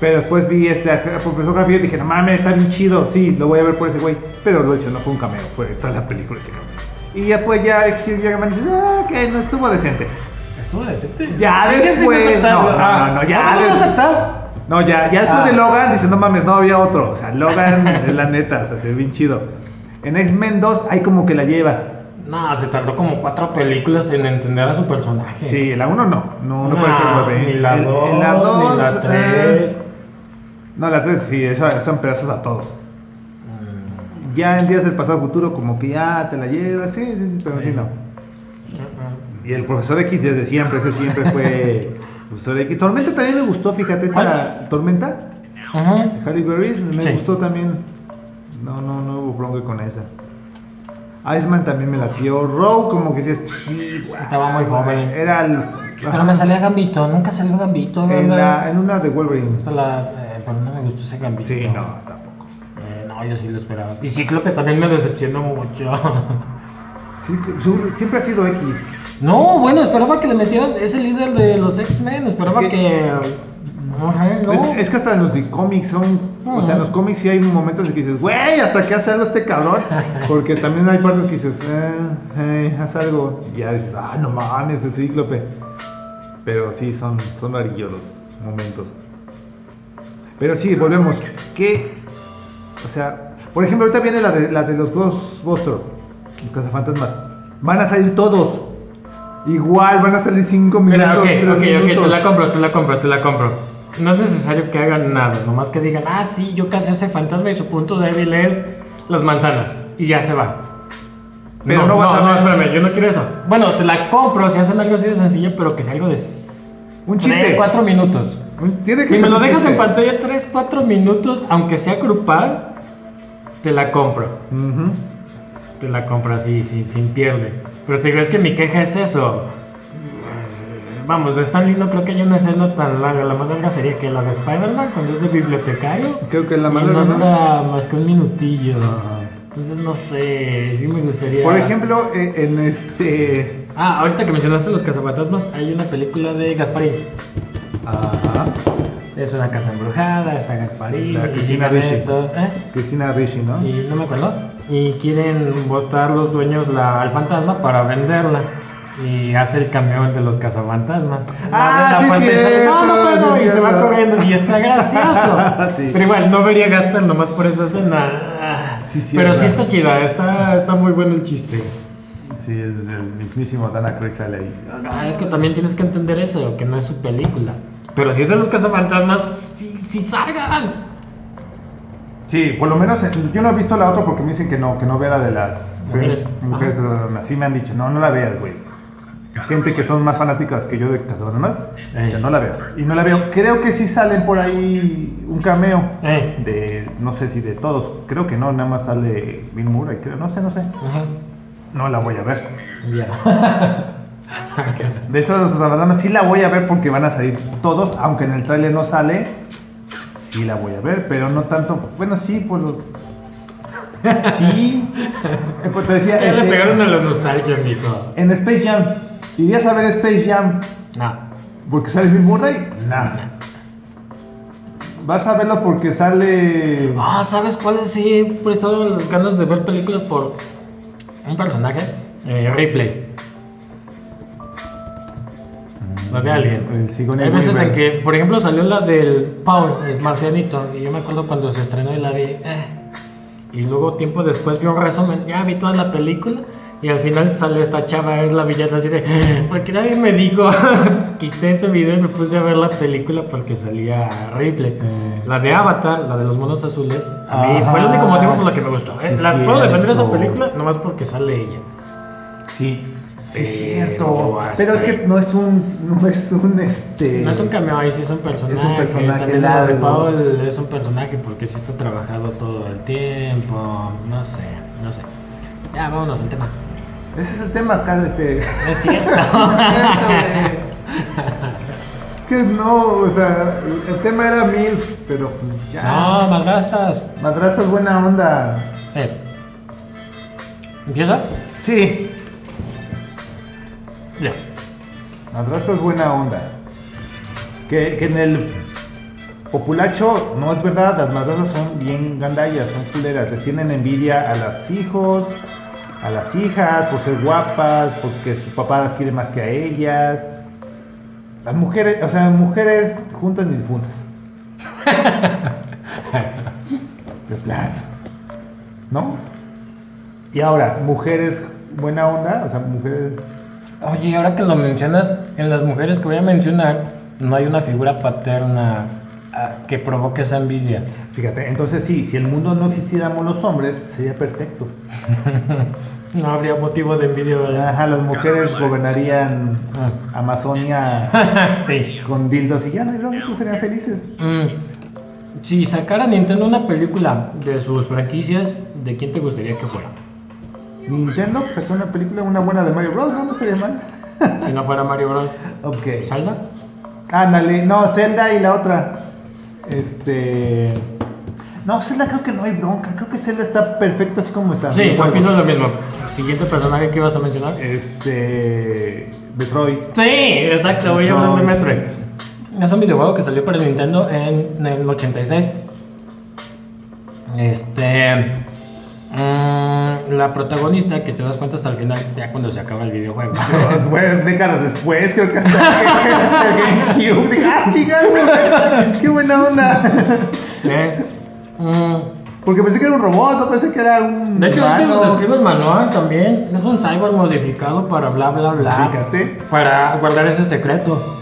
Pero después vi este al profesor Javier y dije, no mames, está bien chido. Sí, lo voy a ver por ese güey. Pero lo hizo, no fue un cameo, fue toda la película ese cabrón. Y ya pues ya Hugh Jackman dice, ah, que no estuvo decente. Estuvo decente. Ya sin después, no, no, Ah, no, no, ya ¿cómo no lo aceptas? No, ya, ya después Ah. de Logan dice, no mames, no había otro. O sea, Logan es la neta, o sea, se ve bien chido. En X-Men 2 hay como que la lleva. No, se tardó como cuatro películas en entender a su personaje. Sí, la 1 no, no, no Nah, parece el Wolverine. Ni la El- 2, en la dos, ni la ah, 3. No, la 3 sí, son pedazos a todos. Ya en Días del Pasado Futuro como que ya te la llevas, sí, sí, sí, pero sí, Sí. no. Y el Profesor X desde siempre, ese siempre fue Profesor X. Tormenta también me gustó, fíjate, esa Tormenta, Ajá. Halle Berry, me Sí. gustó también. No, no, no hubo bronca con esa. Iceman también me latió. Row como que sí es... Estaba muy joven. Era el... Pero me salía Gambito, nunca salió Gambito, en, la, en una de Wolverine. Esta la, eh, pero no me gustó ese Gambito. Sí, no, tampoco. No, yo sí lo esperaba. Y Cíclope también me decepcionó mucho. Siempre ha sido X. no, bueno, esperaba que le metieran. Es el líder de los X-Men. Esperaba Es que- que. Ajá, no. Es, es que hasta en los cómics son. O sea, en los cómics sí hay momentos en que dices, güey, ¿hasta qué hace algo este cabrón? Porque también hay partes que dices, eh, eh, haz algo. Y ya dices, ah, no mames, ese cíclope. Pero sí, son, son los momentos. Pero sí, volvemos. ¿Qué? O sea, por ejemplo, ahorita viene la de, la de los Ghostbusters, los cazafantasmas. Van a salir todos. Igual, van a salir 5 minutos. Mira, ok, ok, ok, te minutos. la compro, te la compro, te la compro. No es necesario que hagan nada, nomás que digan, ah, sí, yo casi ese fantasma y su punto débil es las manzanas. Y ya se va. Pero no, no vas no, a no, espérame, yo no quiero eso. Bueno, te la compro si hacen algo así de sencillo, pero que sea algo de Un chiste. 3, 4 minutos. Tiene que Si ser me lo dejas chiste. en pantalla 3, 4 minutos, aunque sea grupal, te la compro. Te la compro así, sin, sin pierde. Pero te digo, es que mi queja es eso. Vamos, de Stanley no creo que haya una escena tan larga. La más larga sería que la de Spider-Man cuando es de bibliotecario. Creo que la más larga, ¿no? dura más que un minutillo. Entonces no sé, sí me gustaría. Por ejemplo, eh, en este. Ah, ahorita que mencionaste los cazafantasmas, hay una película de Gasparín. Ajá. Es una casa embrujada, está Gasparín. La Cristina Ricci. esto- ¿eh? Cristina Ricci, ¿no? Y no me acuerdo. Y quieren votar los dueños la, al fantasma para venderla. Y hace el camión de los cazafantasmas. Ah, La- sí, cierto, no, no puedo", sí, y se va corriendo. Y está gracioso. Sí. Pero igual, no vería Gasper nomás por esa escena. Sí, Pero sí está chida, está, está muy bueno el chiste. Sí, el, el mismísimo Dana Cruz sale ahí. Ah, es que también tienes que entender eso, que no es su película. Pero si es de los cazafantasmas, sí, sí salgan. Sí, por lo menos eh, yo no he visto la otra porque me dicen que no, que no vea la de las Mujeres. mujeres. Así me han dicho, no, no la veas, güey. Gente que son más fanáticas que yo de Cazafantasmas, Ey. dicen, no la veas. Y no la veo. Creo que sí salen por ahí un cameo Eh. de, no sé si de todos. Creo que no, nada más sale Bill Murray, creo. No sé, no sé. Ajá. No la voy a ver. Ya. De estas dos cazafantasmas sí la voy a ver porque van a salir todos, aunque en el tráiler no sale. Sí la voy a ver, pero no tanto. Bueno, sí, por los. Sí. Pues te decía, Ya le este, pegaron a la nostalgia, mijo. en Space Jam. ¿Irías a ver Space Jam No. porque sale Bill Murray? No. ¿Vas a verlo porque sale. Ah, ¿sabes cuál? Sí, he prestado las ganas de ver películas por un personaje. Eh, Ripley. La de Alien. El Sigourney Hay veces en que, por ejemplo, salió la del Paul, el marcianito, y yo me acuerdo cuando se estrenó y la vi. eh, Y luego, tiempo después, vi un resumen, ya vi toda la película, y al final sale esta chava, es la villana así de. Porque nadie me dijo. Quité ese video y me puse a ver la película porque salía Ripley. Eh. La de Avatar, la de los monos azules, a mí Ajá. fue el único motivo por el que me gustó. ¿eh? Sí, la puedo defender esa película nomás porque sale ella. Sí. Sí, es cierto. Pero es que no es un. No es un este. No es un cameo ahí, sí es un personaje. Es un personaje También de. Paul es un personaje porque sí está trabajado todo el tiempo. No sé, no sé. Ya, vámonos al tema. Ese es el tema acá, este. Es cierto. que no, o sea, el tema era MILF, pero pues ya. no, madrastras. Madrastra es buena onda. Eh. ¿Empieza? Sí, Ya. Madrastra es buena onda. Que, que en el populacho no es verdad, las madrastras son bien gandallas, son culeras, les tienen envidia a los hijos, a las hijas por ser guapas, porque su papá las quiere más que a ellas. Las mujeres, o sea, mujeres juntas ni difuntas. De plano. ¿No? Y ahora, mujeres buena onda, o sea, mujeres Oye, ahora que lo mencionas, en las mujeres que voy a mencionar, no hay una figura paterna ah, que provoque esa envidia. Fíjate, entonces sí, si el mundo no existiéramos los hombres, sería perfecto. No habría motivo de envidia, ¿verdad? Ajá, las mujeres gobernarían Mm. Amazonia sí. con dildos y ya no todos serían felices. Mm, si sacara Nintendo una película de sus franquicias, ¿de quién te gustaría que fuera? Nintendo pues, sacó una película, una buena de Mario Bros, no, no estaría mal. Si no fuera Mario Bros. Ok. ¿Zelda? Ándale, no, Zelda y la otra. Este. No, Zelda creo que no hay bronca, creo que Zelda está perfecto así como está. Sí, opino lo mismo. Siguiente personaje que ibas a mencionar. Este. Detroit. Sí, exacto, voy a hablar de Metroid. Metroid. Es un videojuego que salió para Nintendo en, el 86. Este. Mm, la protagonista, que te das cuenta hasta el final, ya cuando se acaba el videojuego. Dos, décadas después, creo que hasta, el GameCube. Ah, chingado, qué buena onda. Eh, mm, Porque pensé que era un robot, no pensé que era un. De hecho, es que lo describe el manual también. Es un cyborg modificado para bla bla bla. Fíjate. Para guardar ese secreto.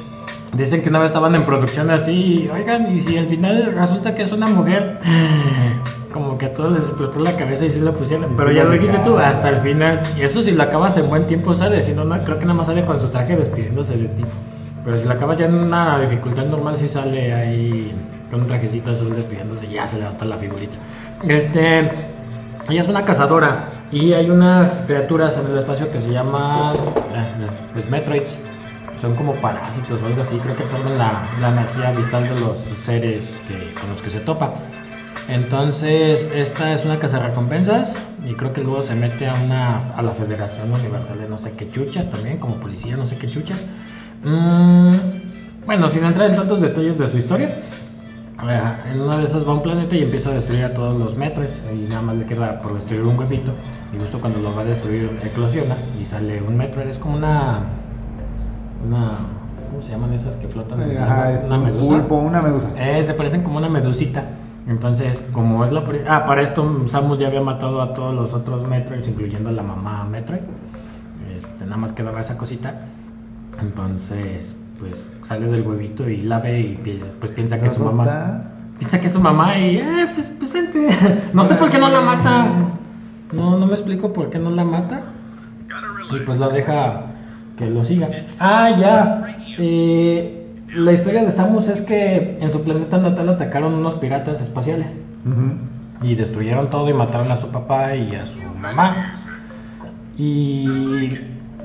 Dicen que una vez estaban en producción así, oigan, y si al final resulta que es una mujer, como que a todos les explotó la cabeza y sí la pusieron. Pero sí ya la lo dijiste tú, hasta el final. Y eso si lo acabas en buen tiempo sale, si no, no, creo que nada más sale con su traje despidiéndose de ti. Pero si lo acabas ya en una dificultad normal, sí sale ahí con un trajecito azul despidiéndose, ya se le nota la figurita. Este, ella es una cazadora y hay unas criaturas en el espacio que se llaman eh, pues, Metroids. Son como parásitos o algo así, creo que absorben la, la energía vital de los seres que- con los que se topa. Entonces, esta es una casa recompensas y creo que luego se mete a una a la Federación Universal de no sé qué chuchas también, como policía, no sé qué chuchas. Mm, bueno, sin entrar en tantos detalles de su historia, eh, en una de esas va a un planeta y empieza a destruir a todos los metros y nada más le queda por destruir un huevito y justo cuando lo va a destruir eclosiona y sale un metro, es como una una ¿cómo se llaman esas que flotan agua? Ajá, este, una un medusa. pulpo, una medusa. Eh, se parecen como una medusita. Entonces, como es la... pri- Ah, para esto Samus ya había matado a todos los otros Metroids, incluyendo a la mamá Metroid. Este, nada más quedaba esa cosita. Entonces, pues sale del huevito y la ve y pues piensa que es su mamá. Piensa que es su mamá y... Eh, pues, pues vente. No sé por qué no la mata. No, no me explico por qué no la mata. Y pues la deja que lo siga. Ah, ya. Eh, la historia de Samus es que en su planeta natal atacaron unos piratas espaciales. Y destruyeron todo y mataron a su papá y a su mamá. Y,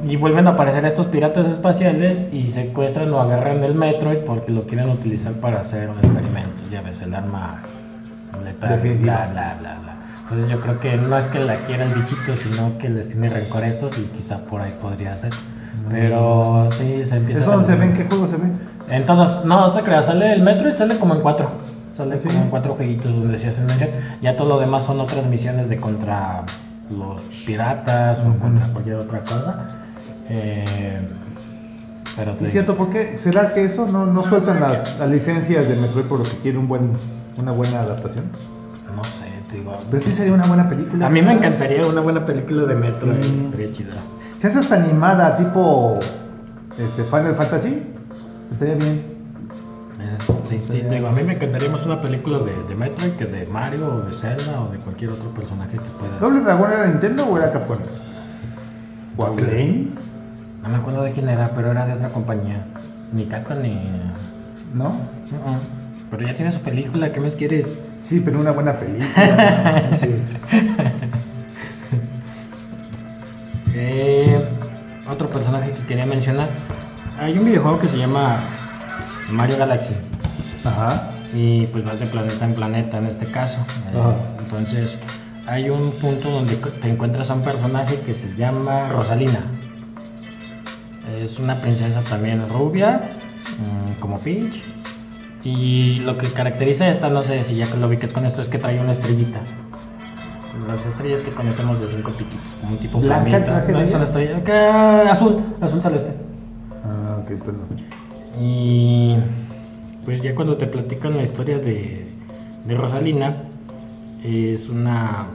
y vuelven a aparecer estos piratas espaciales y secuestran o agarran el Metroid porque lo quieren utilizar para hacer experimentos. Ya ves, el arma letal, bla, bla, bla, bla. Entonces yo creo que no es que la quiera el bichito, sino que les tiene rencor a estos y quizá por ahí podría ser. Pero sí, se empieza ¿Eso a dónde se ve? ¿En qué juego se ve? En todos, no, no te creas, sale el Metroid, sale como en cuatro. Sale ¿Sí? como en cuatro jueguitos donde se hacen mención. Ya todo lo demás son otras misiones de contra los piratas o contra cualquier otra cosa. Eh, pero te Es cierto, ¿por qué? ¿Será que eso no, no sueltan las, las licencias de Metroid por lo que quiere un buen, una buena adaptación? no sé, te digo. Pero sí sería una buena película. A mí me encantaría una buena película de Metroid, Sí. estaría chida. Si haces hasta animada, tipo este, Final Fantasy, estaría bien. Eh, Sí, digo, a mí me encantaría más una película de, de Metroid que de Mario o de Zelda o de cualquier otro personaje que pueda. ¿Doble Dragón era Nintendo o era Capcom? ¿O? No me acuerdo de quién era, pero era de otra compañía. Ni Capcom ni. ¿No? Pero ya tiene su película, ¿qué más quieres? Sí, pero una buena película. no. Eh, otro personaje que quería mencionar. Hay un videojuego que se llama Mario Galaxy. Ajá. Y pues vas de planeta en planeta en este caso. Eh, Ajá. entonces hay un punto donde te encuentras a un personaje que se llama Rosalina. Es una princesa también rubia, mm, como Peach. Y lo que caracteriza a esta, no sé si ya que lo ubiques con esto, es que trae una estrellita. Las estrellas que conocemos de cinco piquitos, como un tipo ¿Blanca el flamita. traje No, de es estrella. que- azul, azul celeste. Ah, ok, perdón. Y pues ya cuando te platican la historia de, de Rosalina, es una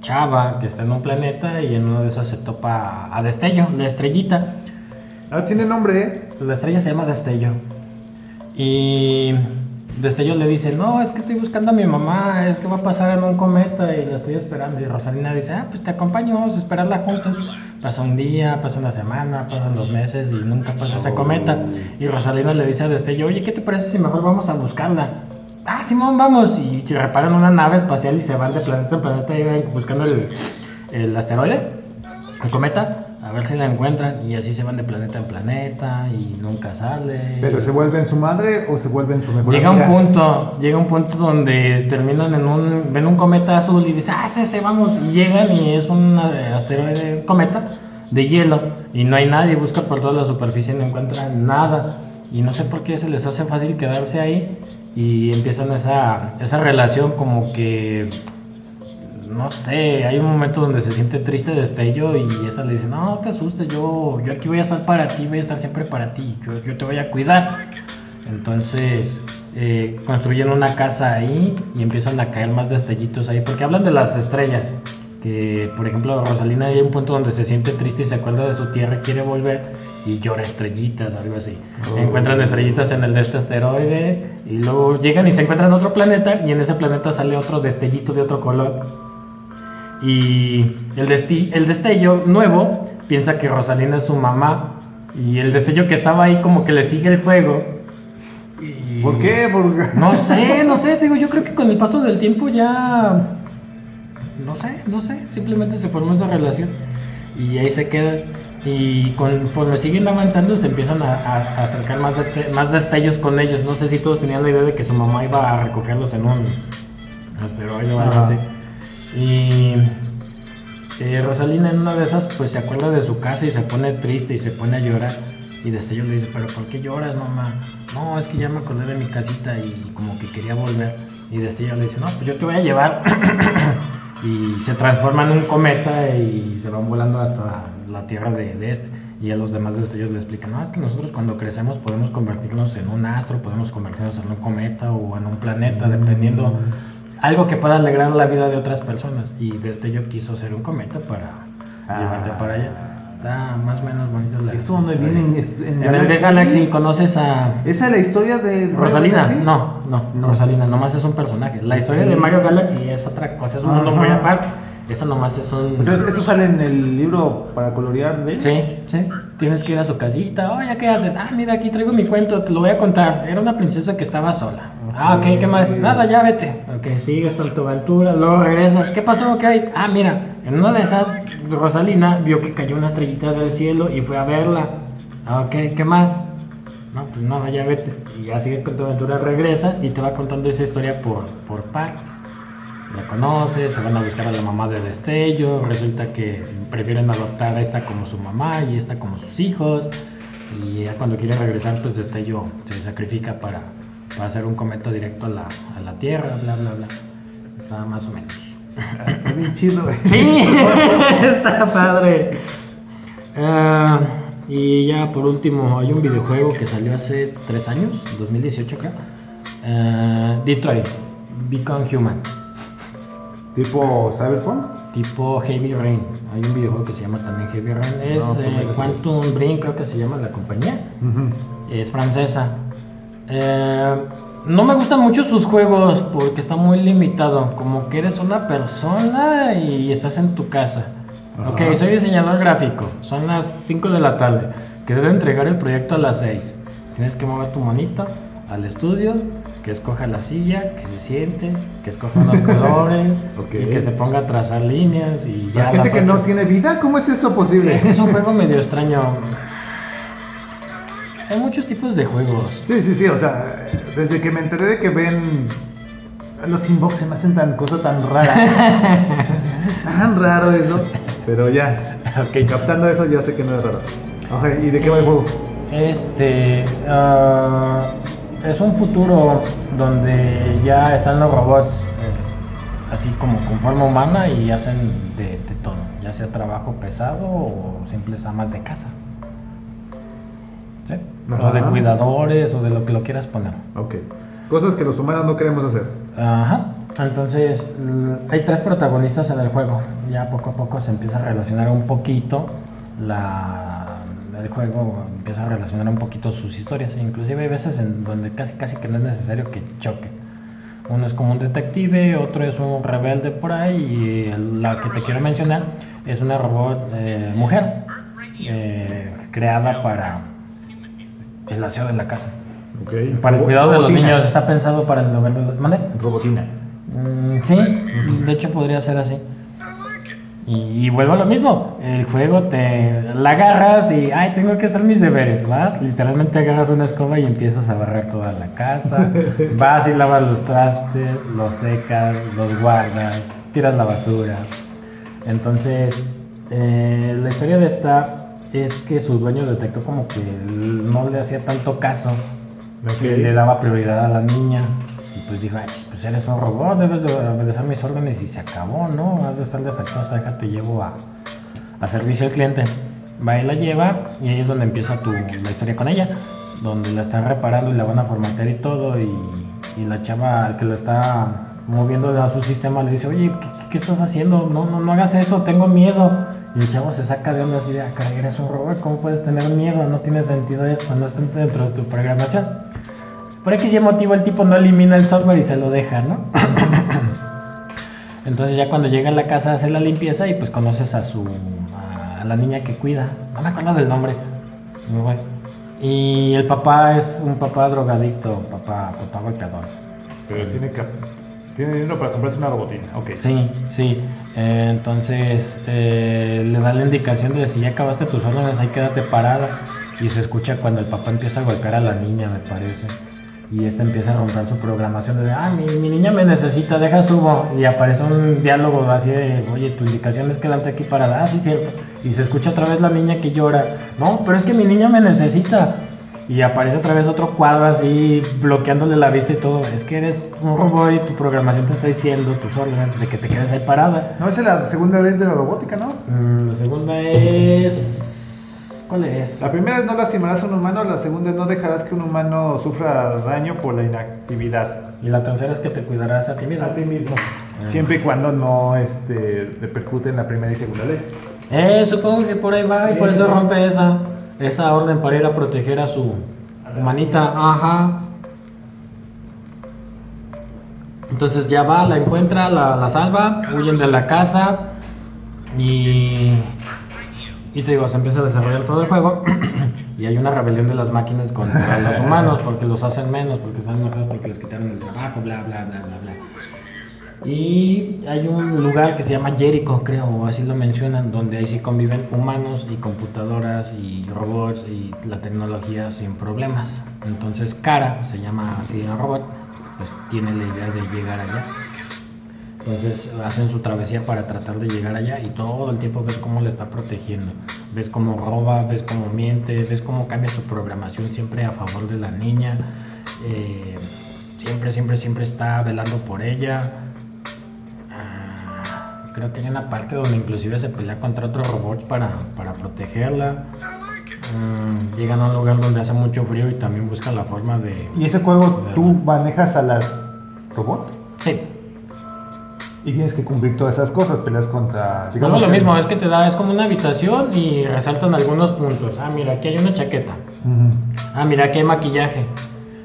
chava que está en un planeta y en una de esas se topa a Destello, la estrellita. Ah, tiene nombre, ¿eh? La estrella se llama Destello. Y Destello le dice, no, es que estoy buscando a mi mamá, es que va a pasar en un cometa y la estoy esperando. Y Rosalina dice, ah, pues te acompaño, vamos a esperarla juntos. Pasa un día, pasa una semana, pasan dos meses y nunca pasa ese cometa. Y Rosalina le dice a Destello, oye, ¿qué te parece si mejor vamos a buscarla? Ah, Simón, vamos. Y reparan una nave espacial y se van de planeta en planeta y van buscando el, el asteroide, el cometa, a ver si la encuentran. Y así se van de planeta en planeta y nunca sale. ¿Pero se vuelven su madre o se vuelven su mejor Llega un punto, llega un punto donde terminan en un, ven un cometa azul y dicen, ah, es ese, vamos, y llegan y es un eh, asteroide, cometa de hielo y no hay nadie, buscan por toda la superficie y no encuentran nada y no sé por qué se les hace fácil quedarse ahí y empiezan esa, esa relación como que, no sé, hay un momento donde se siente triste Destello y esta le dice, no, no te asustes, yo, yo aquí voy a estar para ti, voy a estar siempre para ti, yo, yo te voy a cuidar. Entonces eh, construyen una casa ahí y empiezan a caer más destellitos ahí, porque hablan de las estrellas. Que por ejemplo, Rosalina hay un punto donde se siente triste y se acuerda de su tierra y quiere volver y llora estrellitas, algo así. Oh. Encuentran estrellitas en el de este asteroide y luego llegan y se encuentran otro planeta y en ese planeta sale otro destellito de otro color. Y el, desti- el destello nuevo piensa que Rosalina es su mamá y el destello que estaba ahí como que le sigue el juego. Y- ¿Por qué? No sé, no sé, digo, yo creo que con el paso del tiempo ya... No sé, no sé, simplemente se formó esa relación y ahí se queda. Y conforme siguen avanzando se empiezan a, acercar más, más destellos con ellos. No sé si todos tenían la idea de que su mamá iba a recogerlos en un asteroide o algo así. Y eh, Rosalina en una de esas pues se acuerda de su casa y se pone triste y se pone a llorar. Y Destello le dice, pero ¿por qué lloras, mamá? No, es que ya me acordé de mi casita y como que quería volver. Y Destello le dice, no, pues yo te voy a llevar. y se transforman en un cometa y se van volando hasta la tierra de, de este. Y a los demás destellos le explican, no, es que nosotros cuando crecemos podemos convertirnos en un astro, podemos convertirnos en un cometa o en un planeta, dependiendo algo que pueda alegrar la vida de otras personas. Y Destello quiso ser un cometa para Ah. llevarte para allá. Está más o menos bonita la ¿Y esto dónde historia. viene? ¿Es en En el de Galaxy conoces a ¿Esa es la historia de Rosalina. No, no, No. Rosalina, nomás es un personaje. La historia de Mario Galaxy es otra cosa, es un mundo muy aparte. Esa nomás es un... ¿eso sale en el libro para colorear de Sí, sí. Tienes que ir a su casita. Oye, ¿qué haces? Ah, mira, aquí traigo mi cuento, te lo voy a contar. Era una princesa que estaba sola. Ah, ok, ¿qué más? Nada, ya vete. Ok, sigues hasta tu aventura, luego regresas. ¿Qué pasó? ¿Qué hay? Ah, mira, en una de esas, Rosalina vio que cayó una estrellita del cielo y fue a verla. Ah, ok, ¿qué más? No, pues nada, ya vete. Y ya sigues con tu aventura, regresa y te va contando esa historia por, por partes. La conoce, se van a buscar a la mamá de Destello, resulta que prefieren adoptar a esta como su mamá y esta como sus hijos, y ya cuando quiere regresar, pues Destello se sacrifica para, para hacer un cometa directo a la, a la Tierra, bla, bla, bla. Está más o menos. Está bien chido, güey. Sí, está padre. Ah, y ya por último, hay un videojuego que salió hace tres años, 2018 creo. Ah, Detroit, Become Human, Tipo Cyberpunk. tipo Heavy Rain. Hay un videojuego que se llama también Heavy Rain. Es No, eh. Quantum Brain, creo que se llama la compañía. Es francesa. Eh, no me gustan mucho sus juegos porque está muy limitado. Como que eres una persona y estás en tu casa. Ajá. Ok, soy diseñador gráfico. Son las 5 de la tarde. Que debe entregar el proyecto a las 6. Tienes que mover tu monito al estudio, que escoja la silla, que se siente, que escoja unos colores Ok. y que se ponga a trazar líneas y ya La gente que no tiene vida, ¿cómo es eso posible? Es que es un juego medio extraño. Hay muchos tipos de juegos. Sí, sí, sí, o sea, desde que me enteré de que ven los inbox se me hacen tan cosa tan rara. O sea, se me hace tan raro eso. Pero ya, Ok. captando eso ya sé que no es raro. Ok, ¿y de qué va el juego? Este ah, es un futuro donde ya están los robots eh, así como con forma humana y hacen de, de todo, ya sea trabajo pesado o simples amas de casa. ¿Sí? O de cuidadores o de lo que lo quieras poner. Ok. Cosas que los humanos no queremos hacer. Ajá. Entonces, hay tres protagonistas en el juego. Ya poco a poco se empieza a relacionar un poquito la, el juego, empieza a relacionar un poquito sus historias. Inclusive hay veces en donde casi casi que no es necesario que choquen. Uno es como un detective, otro es un rebelde por ahí y la que te quiero mencionar es una robot eh, mujer eh, creada para el aseo de la casa. Ok. Para el cuidado de los Robotina. niños, está pensado para el hogar de los... ¿Mande? Robotina. Mm, sí, de hecho podría ser así. Y, y vuelvo a lo mismo, el juego te la agarras y, ay, tengo que hacer mis deberes, vas, literalmente agarras una escoba y empiezas a barrer toda la casa, vas y lavas los trastes, los secas, los guardas, tiras la basura. Entonces, eh, la historia de esta es que su dueño detectó como que no le hacía tanto caso, que le daba prioridad a la niña. Pues dijo, "Ay, pues eres un robot, debes de obedecer mis órdenes y se acabó, ¿no? Has de estar defectuosa, déjate llevo a, a servicio al cliente. Va y la lleva y ahí es donde empieza tu, la historia con ella, donde la están reparando y la van a formatear y todo y, la chava al que la está moviendo a su sistema le dice, oye, ¿qué, qué estás haciendo? No, no, no hagas eso, tengo miedo. Y el chavo se saca de onda así de, ah, caray, eres un robot, ¿cómo puedes tener miedo? No tiene sentido esto, no está dentro de tu programación. Por X motivo el tipo no elimina el software y se lo deja, ¿no? Entonces ya cuando llega a la casa hace la limpieza y pues conoces a su a la niña que cuida. No me acuerdo del nombre. me. Y el papá es un papá drogadicto, papá, papá golpeador. Pero tiene, que, tiene dinero para comprarse una robotina. Ok. Sí, sí. Eh, entonces eh, le da la indicación de si ya acabaste tus órdenes, ahí quédate parada. Y se escucha cuando el papá empieza a golpear a la niña, me parece. Y esta empieza a romper su programación de, ah, mi, mi niña me necesita, deja subo. Y aparece un diálogo así de, oye, tu indicación es quedarte aquí parada. Ah, sí, cierto. Y se escucha otra vez la niña que llora. No, pero es que mi niña me necesita. Y aparece otra vez otro cuadro así, bloqueándole la vista y todo. Es que eres un robot y tu programación te está diciendo tus órdenes de que te quedes ahí parada. No, esa es la segunda ley de la robótica, ¿no? Mm, la segunda es. ¿Cuál es? La primera es no lastimarás a un humano, la segunda es no dejarás que un humano sufra daño por la inactividad. Y la tercera es que te cuidarás a ti mismo. A ti mismo. Ah. Siempre y cuando no este, repercute en la primera y segunda ley. Eh, supongo que por ahí va y por eso rompe esa, esa orden para ir a proteger a su humanita. Ajá. Entonces ya va, la encuentra, la, la salva, huyen de la casa y... Y te digo, se empieza a desarrollar todo el juego y hay una rebelión de las máquinas contra los humanos porque los hacen menos, porque están enojados porque les quitaron el trabajo, bla, bla, bla, bla, bla. Y hay un lugar que se llama Jericho, creo, o así lo mencionan, donde ahí sí conviven humanos y computadoras y robots y la tecnología sin problemas. Entonces Cara, se llama así el robot, pues tiene la idea de llegar allá. Entonces hacen su travesía para tratar de llegar allá y todo el tiempo ves cómo le está protegiendo. Ves cómo roba, ves cómo miente, ves cómo cambia su programación siempre a favor de la niña. Eh, siempre, siempre, siempre está velando por ella. Ah, creo que hay una parte donde inclusive se pelea contra otros robots para, para protegerla. Mm, llegan a un lugar donde hace mucho frío y también buscan la forma de... ¿Y ese juego tú manejas a la robot? Sí, Y tienes que cumplir todas esas cosas, peleas contra... Digamos lo que- mismo, es que te da, es como una habitación y resaltan algunos puntos. Ah, mira, aquí hay una chaqueta. Ah, mira, aquí hay maquillaje.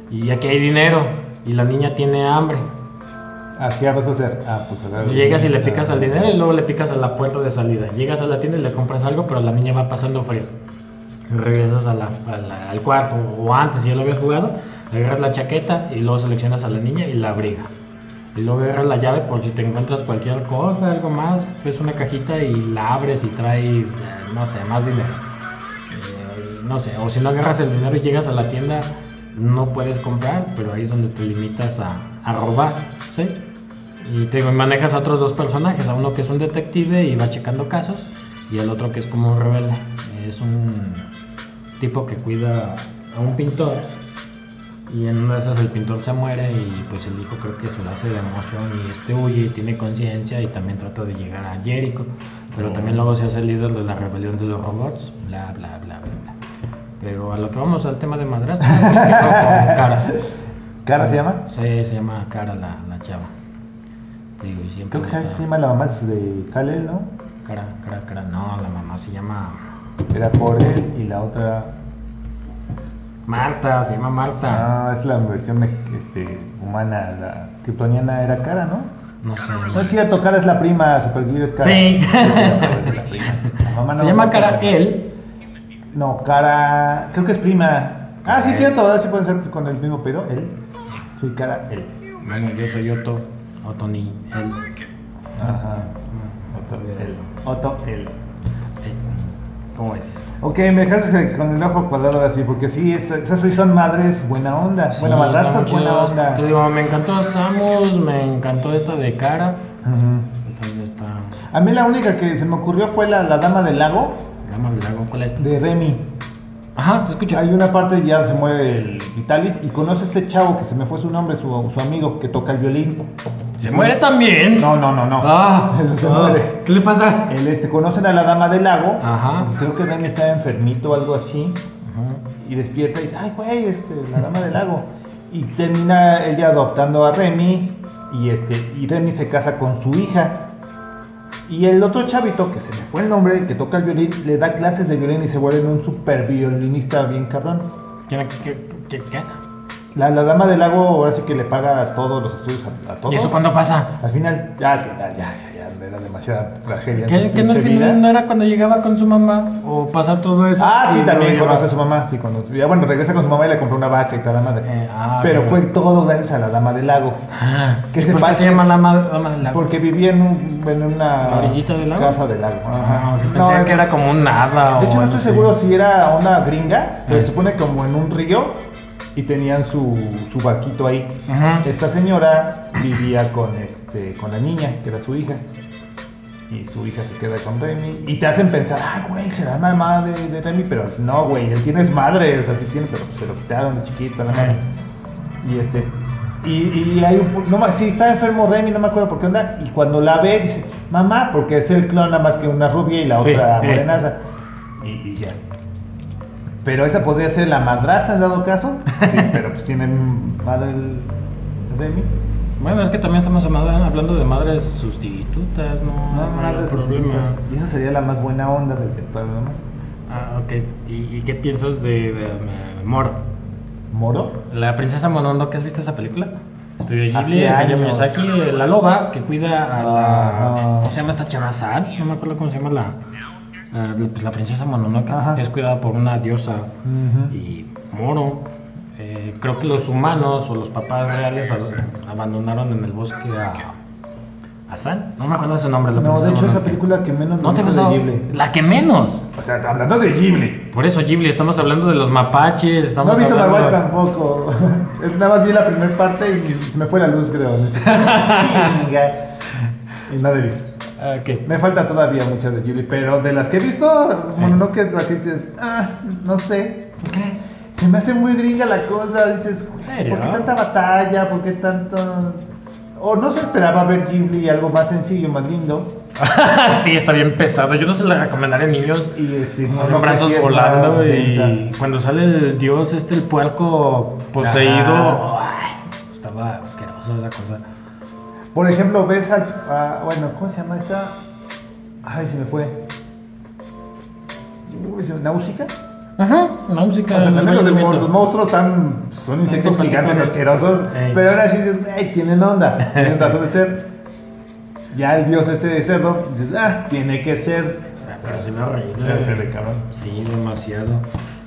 Y aquí hay dinero. Y la niña tiene hambre. Ah, ¿qué vas a hacer? Ah, pues agarrar el- Llegas y le picas Ah. al dinero y luego le picas a la puerta de salida. Llegas a la tienda y le compras algo, pero la niña va pasando frío. Regresas a la- a la- al cuarto o antes, si ya lo habías jugado, agarras la chaqueta y luego seleccionas a la niña y la abriga. Y luego agarras la llave por si te encuentras cualquier cosa, algo más, ves una cajita y la abres y trae, no sé, más dinero. Eh, no sé, o si no agarras el dinero y llegas a la tienda, no puedes comprar, pero ahí es donde te limitas a, a robar, ¿sí? Y te manejas a otros dos personajes, a uno que es un detective y va checando casos, y al otro que es como un rebelde. Es un tipo que cuida a un pintor, y en una de esas el pintor se muere y pues el hijo creo que se le hace de emoción y este huye y tiene conciencia y también trata de llegar a Jericho, pero también luego se hace líder de la rebelión de los robots, bla bla bla bla bla. Pero a lo que vamos al tema de madrastra, con Cara. ¿Cara se llama? Sí, se llama Cara la, la chava. Digo, y siempre Creo que se llama la mamá de Kalel, ¿no? Cara, cara, cara. No, la mamá se llama Era por él y la otra... Marta, se llama Marta. Ah, es la versión este, humana, la kryptoniana era Cara, ¿no? No sé. No es cierto, Cara es la prima, Supergear es Cara. Sí. Esa es la prima. La mamá se llama Cara él. No, Cara, creo que es prima. Ah, sí, es cierto, ¿verdad? Sí puede ser con el mismo pedo, él. Sí, Cara, él. Bueno, yo soy Otto. Otto ni él. Ajá. Otto, él. Otto, él. Eh, ¿Cómo es? Ok, me dejaste con el ojo cuadrado ahora sí, porque sí, es- esas sí son madres buena onda. Sí, bueno, madrastras buena onda. Te digo, me encantó Samus, me encantó esta de cara. Entonces está. A mí la única que se me ocurrió fue la, la Dama del Lago Dama del lago, ¿cuál es? de Remy. Ajá, te escucho. Hay una parte ya se muere el Vitalis y conoce a este chavo que se me fue su nombre, su, su amigo que toca el violín. ¿Se muere también? No, no, no, no. Ah, Él no se ah, muere. ¿Qué le pasa? Él, este, conocen a la Dama del Lago. Ajá. Creo que Remy estaba enfermito o algo así. Ajá. Y despierta y dice, ay, güey, este, la Dama del Lago. Y termina ella adoptando a Remy. Y, este, y Remy se casa con su hija. Y el otro chavito, que se me fue el nombre, que toca el violín, le da clases de violín y se vuelve un super violinista bien cabrón. ¿Quién- qué- qué- qué? La, la dama del lago ahora sí que le paga todos los estudios a, a todos. ¿Y eso cuándo pasa? Al final, ya al final, ya, ya, ya era demasiada tragedia. ¿Qué, que no- vida. no era cuando llegaba con su mamá? ¿O pasa todo eso? Ah, sí, también conoce a su mamá, sí, cuando, ya bueno, regresa con su mamá y le compró una vaca y toda la madre. Eh, ah, Pero fue todo gracias a la dama del lago. Ah, que ¿y se por qué se llama la ma- dama del lago? Porque vivía en, un- en una ¿La orillita del lago? casa del lago. Ajá. Ah, No, pensé que era como un nada. De hecho, no estoy seguro si era una gringa, pero se supone como en un río y tenían su, su barquito ahí. Ajá. Esta señora vivía con, este, con la niña, que era su hija. Y su hija se queda con Remy. Y te hacen pensar, ay, güey, será mamá de, de Remy. Pero no, güey, él tiene es madre, o sea, sí tiene, pero se lo quitaron de chiquito, la madre. Y este. Y, y hay un. No, sí, está enfermo Remy, no me acuerdo por qué onda. Y cuando la ve, dice, mamá, porque es el clon nada más que una rubia y la Sí, otra eh. morenaza. Y, y ya. Pero esa podría ser la madrastra en dado caso. Sí, pero pues tiene madre el Remy. Bueno, es que también estamos hablando de madres sustitutas, ¿no? No, madres sustitutas. Y esa sería la más buena onda de, de todo lo demás. Ah, ok. ¿Y, y qué piensas de, de, Moro? ¿Moro? La princesa Mononoke, ¿has visto esa película? Estudio Ghibli, Hayao años. Miyazaki, eh, la loba que cuida a la... Ajá. ¿Cómo se llama esta chava? San, no me acuerdo cómo se llama la... eh, la- pues la princesa Mononoke Ajá. es cuidada por una diosa y Moro. eh, creo que los humanos o los papás reales ab- abandonaron en el bosque a, a San. No me acuerdo de su nombre. La No, de hecho, esa película que menos me ¿No te gusta gustó? de Ghibli. La que menos. O sea, hablando de Ghibli. Por eso Ghibli, estamos hablando de los mapaches. Estamos No he visto hablando- Maguires tampoco. Es- Nada más vi la primera parte y se me fue la luz, creo. y no la he visto. Ok. Me falta todavía muchas de Ghibli, pero de las que he visto, bueno, no que la que dices, ah, no sé. ¿Por qué? Se me hace muy gringa la cosa, dices? ¿por qué tanta batalla? ¿Por qué tanto...? O no se esperaba ver Ghibli algo más sencillo, más lindo. sí, está bien pesado. Yo no se la recomendaré a niños. Y este, no, brazos sí es volando y cuando sale el dios, este, el puerco poseído. Ay, estaba asqueroso esa cosa. Por ejemplo, ves al. a- bueno, ¿cómo se llama esa? Ay, se me fue. ¿Náusica? Ajá, la música. O sea, también los, de- los monstruos están, son insectos gigantes asquerosos, Ey. pero ahora sí dices, "Ey, tienen onda, tienen razón de ser. Ya el dios este de cerdo, dices, ah, tiene que ser. Ah, Pero se se ve, cabrón. Sí, demasiado.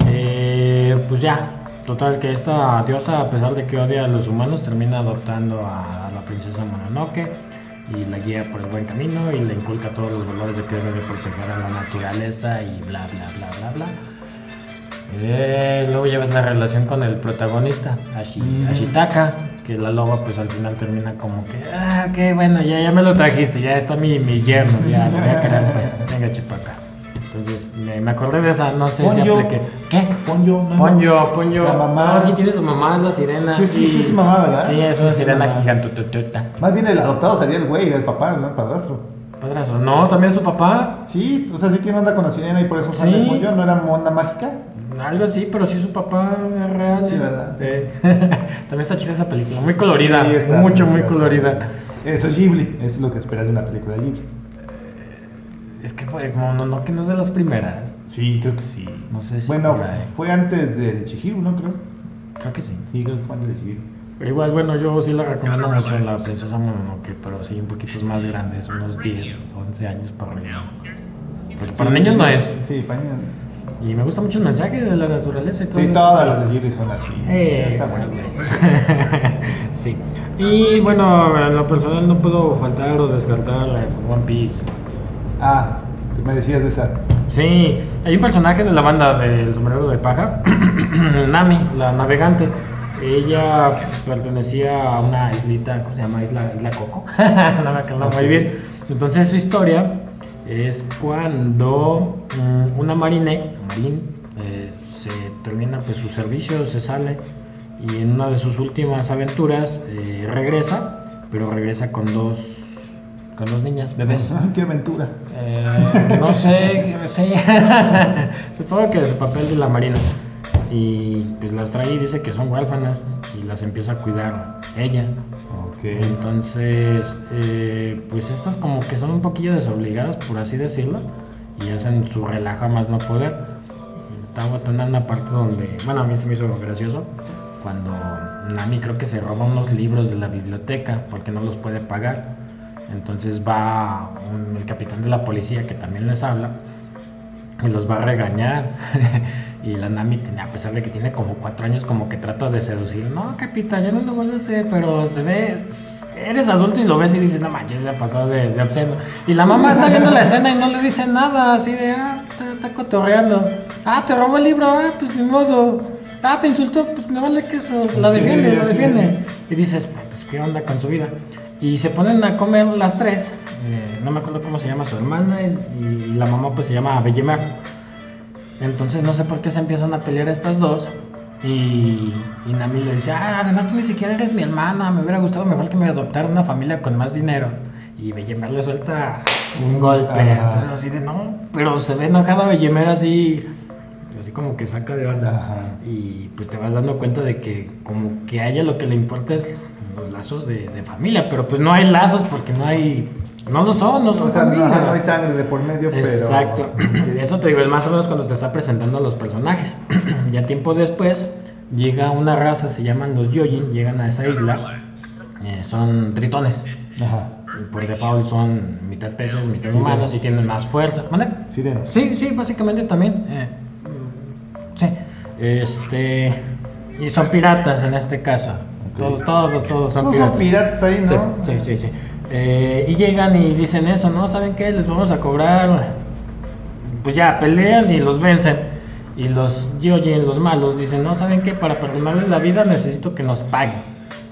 Eh, pues ya, total que esta diosa, a pesar de que odia a los humanos, termina adoptando a la princesa Mononoke y la guía por el buen camino y le inculca todos los valores de que debe de proteger a la naturaleza y bla, bla, bla, bla, bla. Eh, luego llevas la relación con el protagonista, Ashi- Mm. Ashitaka, que la loba pues al final termina como que, ah, ok, bueno, ya, ya me lo trajiste, ya está mi, mi yerno, ya lo voy a querer, pues, venga chipaca. Entonces me, me acordé de esa, no sé si Ponyo. apliqué. ¿Qué? Ponyo, no, Ponyo, Ponyo. La mamá. No, sí tiene su mamá, es la sirena. Sí, sí, sí, es su mamá, ¿verdad? Sí, es una sirena mamá. gigantototota. Más bien el adoptado sería el güey, el papá, no el padrastro. Padrazo, no, también su papá. Sí, o sea, sí tiene onda con la sirena y por eso sale Sí. pollo, ¿no era onda mágica? Algo así, pero sí su papá es real. Sí, ¿eh? ¿verdad? Sí. También está chida esa película, muy colorida, Sí, está mucho, muy colorida. Eso es Ghibli, eso es lo que esperas de una película de Ghibli. Es que fue como, no, no, que no es de las primeras. Sí, creo que sí. No sé si Bueno, por ahí. fue antes del Chihiro, ¿no? Creo. Creo que sí. Sí, creo que fue antes de Chihiro. Pero igual, bueno, yo sí la recomiendo mucho la princesa Mononoke, pero sí un poquitos más grandes, unos 10, 11 años para arriba. Porque para Sí, niños no es. Sí, para niños. Y me gusta mucho el mensaje de la naturaleza y todo. Sí, todas las de Ghibli son así. Eh, Está bonito. sí. Y bueno, en lo personal no puedo faltar o descartar One Piece. Ah, me decías de esa. Sí, hay un personaje de la banda del sombrero de paja, Nami, la navegante. Ella pertenecía a una islita, ¿cómo se llama? Isla, Isla Coco. no me acuerdo muy bien. Entonces su historia es cuando mm, una marine, marín, eh, se termina pues su servicio, se sale y en una de sus últimas aventuras eh, regresa, pero regresa con dos, con dos niñas, bebés. Ay, qué aventura. Eh, no sé, sí. Supongo que es el papel de la marina. Y pues las trae y dice que son huérfanas y las empieza a cuidar ella. Ok. Entonces, eh, pues estas como que son un poquillo desobligadas, por así decirlo, y hacen su relajo a más no poder. Está botando una parte donde, bueno, a mí se me hizo gracioso, cuando Nami creo que se roba unos libros de la biblioteca porque no los puede pagar. Entonces va un- el capitán de la policía que también les habla y los va a regañar. y la Nami, a pesar de que tiene como cuatro años, como que trata de seducir. No, capitán, ya no lo vuelves a hacer, pero se ve. Eres adulto y lo ves y dices, no manches, se ha pasado de, de obsceno. Y la mamá está viendo la escena y no le dice nada, así de, ah, está, está cotorreando. Ah, te robó el libro, ah, pues ni modo. Ah, te insultó, pues me vale que eso. La defiende, la defiende. Y dices, pues, ¿qué onda con su vida? Y se ponen a comer las tres. eh, no me acuerdo cómo se llama su hermana y, y la mamá pues se llama Bellemer. Entonces no sé por qué se empiezan a pelear estas dos. Y, y Nami le dice, ah, además tú ni siquiera eres mi hermana, me hubiera gustado mejor que me adoptara una familia con más dinero. Y Bellemer le suelta un golpe. Ajá. Entonces así de, no, pero se ve enojada Bellemer así, así como que saca de onda. Ajá. Y pues te vas dando cuenta de que como que a ella lo que le importa es los lazos de, de familia, pero pues no hay lazos porque no hay, no lo son, no son O sea, no, familia. no hay sangre de por medio, pero. Exacto. Eso te digo, es más o menos cuando te está presentando a los personajes. ya tiempo después llega una raza, se llaman los Yojin, llegan a esa isla. eh, son tritones. Ajá. Por default son mitad peces, mitad humanos y tienen más fuerza. ¿Mande? Sirenos. Sí, sí, básicamente también. eh, sí. Este. Y son piratas en este caso. Todos, todos, todos son Todos piratas. son piratas ahí, ¿no? Sí, sí, sí. sí. Eh, y llegan y dicen eso, ¿no? ¿Saben qué? Les vamos a cobrar. Pues ya, pelean y los vencen. Y los Yojin, los malos, dicen, no, ¿saben qué? Para perdonarles la vida necesito que nos paguen.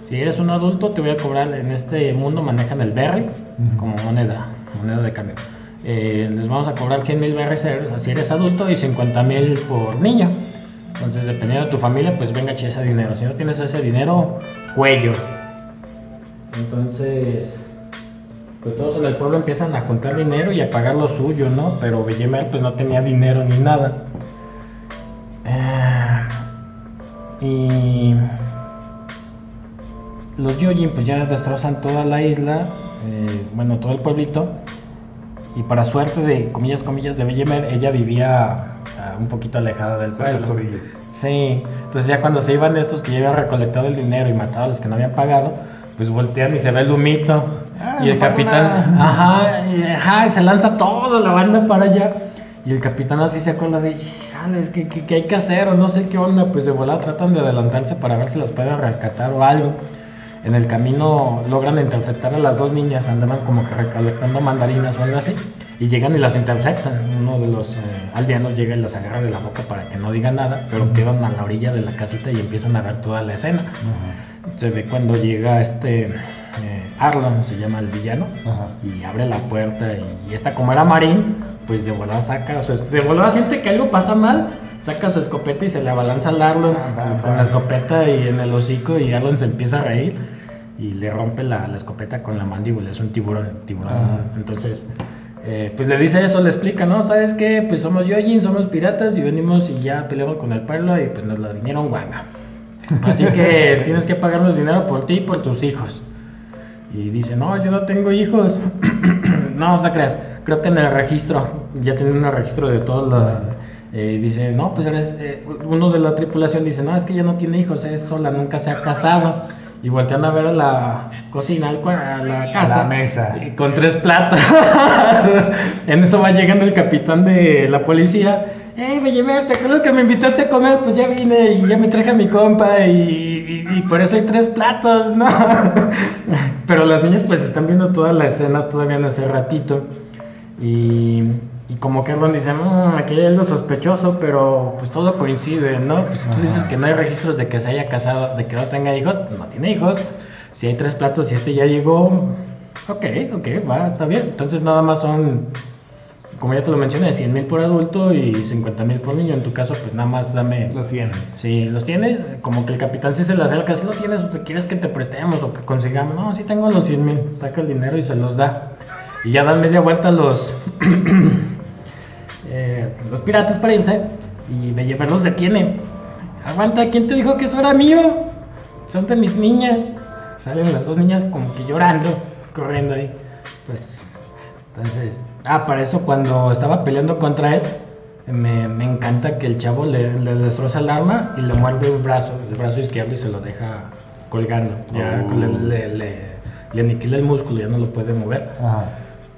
Si eres un adulto, te voy a cobrar, en este mundo manejan el berry como moneda, moneda de cambio. Eh, les vamos a cobrar 100 mil berries si eres adulto y 50 mil por niño. Entonces, dependiendo de tu familia, pues venga che ese dinero. Si no tienes ese dinero, cuello. Entonces, pues todos en el pueblo empiezan a contar dinero y a pagar lo suyo, ¿no? Pero Bellemer pues no tenía dinero ni nada. Eh, y los Yojin pues ya destrozan toda la isla, eh, bueno, todo el pueblito. Y para suerte de, comillas, comillas, de Bellemer, ella vivía un poquito alejada del las pueblo. orillas. Sí, entonces ya cuando se iban estos que ya habían recolectado el dinero y matado a los que no habían pagado, pues voltean y se ve el humito. Ah, y el capitán, una. ajá, ajá, y se lanza toda la banda para allá. Y el capitán así se acuerda de, "Chales, ¿qué, qué, qué hay que hacer? O no sé qué onda. Pues de volada tratan de adelantarse para ver si las pueden rescatar o algo. En el camino logran interceptar a las dos niñas, andaban como que recolectando mandarinas o algo así, y llegan y las interceptan. Uno de los eh, aldeanos llega y las agarra de la boca para que no digan nada, pero quedan a la orilla de la casita y empiezan a ver toda la escena. Se ve cuando llega este eh, Arlon, se llama el villano, y abre la puerta y, y esta como era marín, pues de volada saca su es- de volada siente que algo pasa mal, saca su escopeta y se le abalanza al Arlon bam, con la escopeta y en el hocico y Arlon se empieza a reír y le rompe la, la escopeta con la mandíbula, es un tiburón, tiburón. Ajá. Entonces, eh, pues le dice eso, le explica, ¿no? ¿Sabes qué? Pues somos Yojin, somos piratas y venimos y ya peleamos con el pueblo y pues nos la vinieron guanga. Así que tienes que pagarnos dinero por ti y por tus hijos. Y dice, no, yo no tengo hijos. no, no creas. Creo que en el registro, ya tienen un registro de todo la... eh, dice, no, pues eres... eh, uno de la tripulación dice, no, es que ella no tiene hijos, es sola, nunca se ha casado. Y voltean a ver a la cocina, a la casa. la mesa. y con tres platos. en eso va llegando el capitán de la policía. Eh, Bellemer, ¿te acuerdas que me invitaste a comer? Pues ya vine y ya me traje a mi compa y, y- y por eso hay tres platos, ¿no? Pero las niñas pues están viendo toda la escena todavía en ese ratito. Y, y como que Ron dice, mmm, aquí hay algo sospechoso, pero pues todo coincide, ¿no? Pues si tú dices que no hay registros de que se haya casado, de que no tenga hijos, pues no tiene hijos. Si hay tres platos y este ya llegó, ok, ok, va, está bien. Entonces nada más son, como ya te lo mencioné, 100 mil por adulto y 50 mil por niño. En tu caso, pues nada más dame... Lo siento. Si los tienes, como que el capitán sí se le acerca, si lo tienes, o te quieres que te prestemos o que consigamos. No, sí tengo los 100 mil, saca el dinero y se los da. Y ya dan media vuelta los, eh, los piratas irse y Bellever los detiene. Aguanta, ¿quién te dijo que eso era mío? Son de mis niñas. Salen las dos niñas como que llorando, corriendo ahí. Pues, entonces... Ah, para esto cuando estaba peleando contra él, me, me encanta que el chavo le, le destroza el arma y le muerde un brazo, el brazo izquierdo y se lo deja colgando. Ya Oh. le- le aniquila el músculo, ya no lo puede mover. Ajá.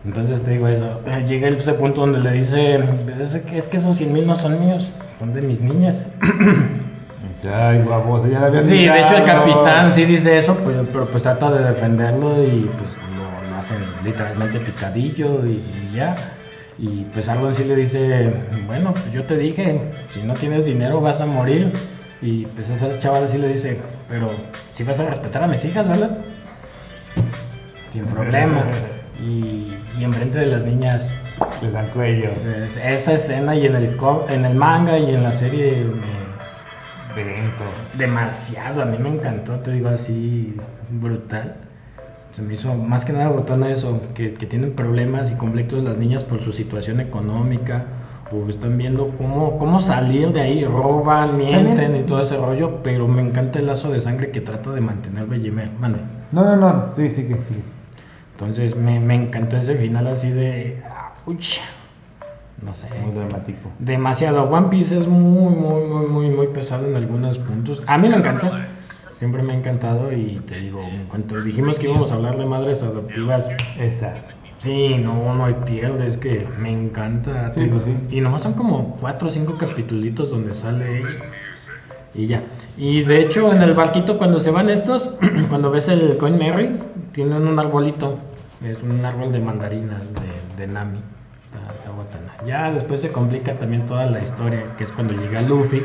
Entonces te digo eso. eh, Llega ese punto donde le dice, pues es, que- es que esos 100 mil no son míos, son de mis niñas. Dice, ay, baboso, ya la Sí, de hecho el ligado". capitán sí dice eso, pues, pero pues trata de defenderlo y pues lo, lo hacen literalmente picadillo y, y ya. Y pues Arlon sí le dice, bueno, pues yo te dije, si no tienes dinero vas a morir. Y pues esa chavala sí le dice, pero si vas a respetar a mis hijas, ¿verdad? Sin problema. Y, y enfrente de las niñas Le dan cuello. pues, esa escena y en el, en el manga y en la serie me, Denso. demasiado, a mí me encantó, te digo así, brutal. Se me hizo más que nada botana eso, que, que tienen problemas y conflictos las niñas por su situación económica, o están viendo cómo, cómo salir de ahí, roban, mienten También- y todo ese rollo, pero me encanta el lazo de sangre que trata de mantener Bellemer, mande. No, no, no. Sí, sí, sí. Entonces me, me encantó ese final así de... Uch, no sé. Muy dramático. Demasiado. One Piece es muy, muy, muy, muy, muy pesado en algunos puntos. A mí me encanta. Siempre me ha encantado y te digo, en cuanto dijimos que íbamos a hablar de madres adoptivas, Esa. sí, no, no hay pierde, es que me encanta. Sí, digo. pues sí. Y nomás son como cuatro o cinco capitulitos donde sale. Y ya. Y de hecho, en el barquito, cuando se van estos, cuando ves el Coin Mary, tienen un arbolito. Es un árbol de mandarinas de, de Nami. Ya después se complica también toda la historia, que es cuando llega Luffy.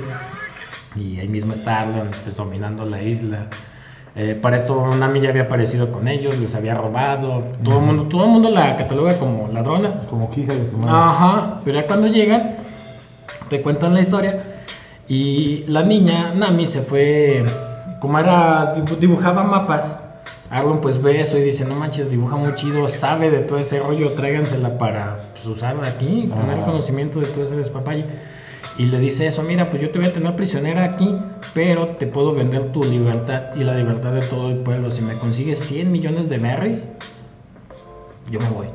Y ahí mismo está Arlon pues, dominando la isla. Eh, para esto Nami ya había aparecido con ellos, les había robado. Todo el mundo, todo el mundo la cataloga como ladrona. Como hija de su madre. Ajá, pero ya cuando llegan, te cuentan la historia. Y la niña, Nami, se fue, como era, dibu- dibujaba mapas. Arlon pues ve eso y dice, no manches, dibuja muy chido, sabe de todo ese rollo, tráigansela para pues, usarla aquí, tener Ajá. conocimiento de todo ese despapalle. Y le dice eso, mira, pues yo te voy a tener prisionera aquí, pero te puedo vender tu libertad y la libertad de todo el pueblo. Si me consigues 100 millones de berries, yo me voy.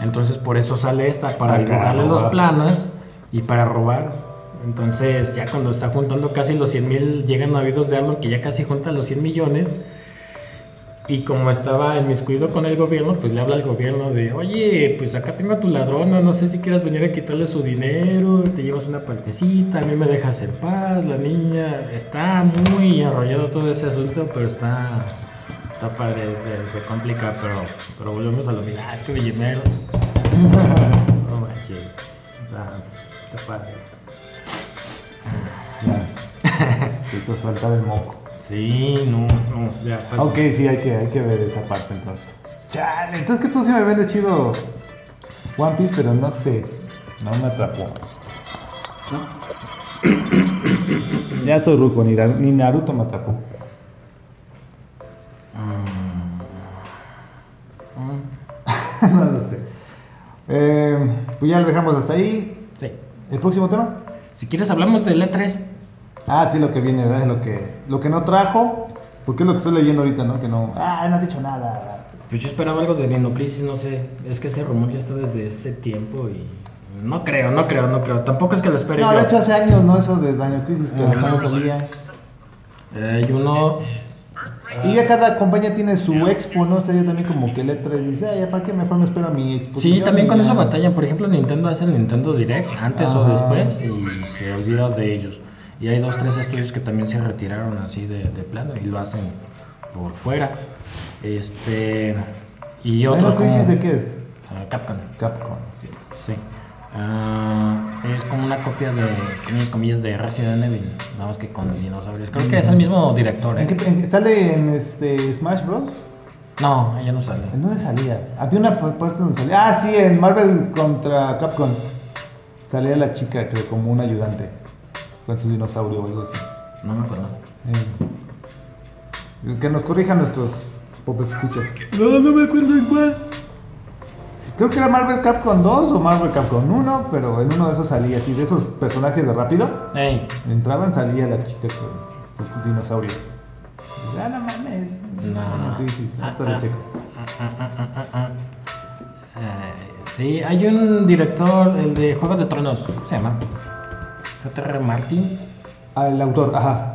Entonces por eso sale esta, para dibujarle los planos y para robar. Entonces ya cuando está juntando casi los 100 mil, llegan oídos de Arlon que ya casi junta los 100 millones. Y como estaba en miscuido con el gobierno, pues le habla al gobierno de, oye, pues acá tengo a tu ladrona, no sé si quieras venir a quitarle su dinero, te llevas una partecita, a mí me dejas en paz, la niña está muy enrollado todo ese asunto, pero está, está padre, se, se complica, pero, pero volvemos a lo mismo, ah, es que Villamero, no manches, está padre. Hizo saltar el moco. Sí, no, no, ya, pasa. Ok, sí, hay que, hay que ver esa parte entonces. Chale, entonces que tú sí me vendes chido One Piece, pero no sé. No me atrapó. ya estoy ruco, ni, ni Naruto me atrapó. Mm, no lo sé. Eh, pues ya lo dejamos hasta ahí. sí. ¿El próximo tema? Si quieres hablamos del E E3. Ah, sí, lo que viene, ¿verdad? Es lo que, lo que no trajo. Porque es lo que estoy leyendo ahorita, ¿no? Que no. Ah, no has dicho nada. Pues yo esperaba algo de Nino Crisis, no sé. Es que ese rumor ya está desde ese tiempo y. No creo, no creo, no creo. Tampoco es que lo espere No, yo. de hecho hace años, ¿no? Eso de Daño Crisis, que no salía. Eh, Hay uno. Y ya cada compañía tiene su expo, ¿no? O sea, yo también como que el E3 dice, ay, ¿para qué mejor me espero a mi exposición? Sí, también con ya. eso batalla. Por ejemplo, Nintendo hace el Nintendo Direct antes o Ajá. después y se olvida de ellos. Y hay dos, tres estudios que también se retiraron así de, de plano y lo hacen por fuera. Este. Y ¿Daño otros Crisis como, de qué es? ah, Capcom. Capcom, cierto. Sí. Ah, es como una copia de, comillas, comillas, de Resident Evil, nada más que con dinosaurios. Creo que es el mismo director, ¿eh? ¿En qué, en- ¿Sale en este Smash Bros? No, ella no sale. ¿En dónde salía? Había una p- parte donde salía. Ah, sí, en Marvel contra Capcom. Salía la chica, creo, como un ayudante. Con su dinosaurio o algo así. No me acuerdo. Eh, Que nos corrijan nuestros pop escuchas. No, no me acuerdo en cuál. Creo que era Marvel Capcom 2 o Marvel Capcom 1, pero en uno de esos salía así, de esos personajes de rápido. Ey, Entraban, salía la chica con su dinosaurio. Y dice, ah, no mames. no. Crisis, Ah, ah, checo. ah, sí, hay un director, el de Juego de Tronos, ¿cómo se llama? J.R. Martin. Ah, el autor, ajá.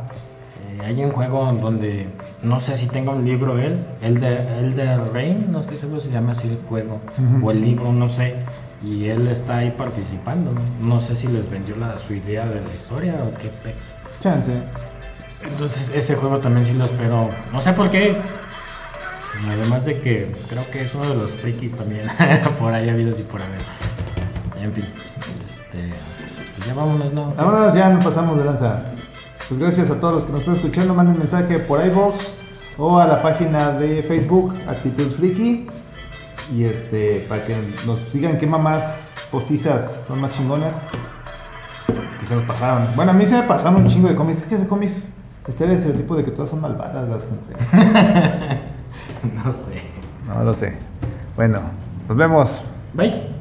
Eh, hay un juego donde no sé si tenga un libro él, el de Elder Rain, no estoy seguro si se llama así el juego o el libro, no sé. Y él está ahí participando. No sé si les vendió la, su idea de la historia o qué pex. Chance. Entonces ese juego también sí lo espero. No sé por qué. Además de que creo que es uno de los frikis también. por ahí ha habido y por haber. En fin. Este. Pues ya vámonos, ¿no? Vámonos, ya nos pasamos de lanza. Pues gracias a todos los que nos están escuchando. Manden mensaje por iBox o a la página de Facebook, Actitud Friki. Y este, para que nos digan qué mamás postizas son más chingonas. Que se nos pasaron. Bueno, a mí se me pasaron un chingo de cómics. Es que de cómics está el estereotipo de que todas son malvadas las mujeres. no sé. No lo sé. Bueno, nos vemos. Bye.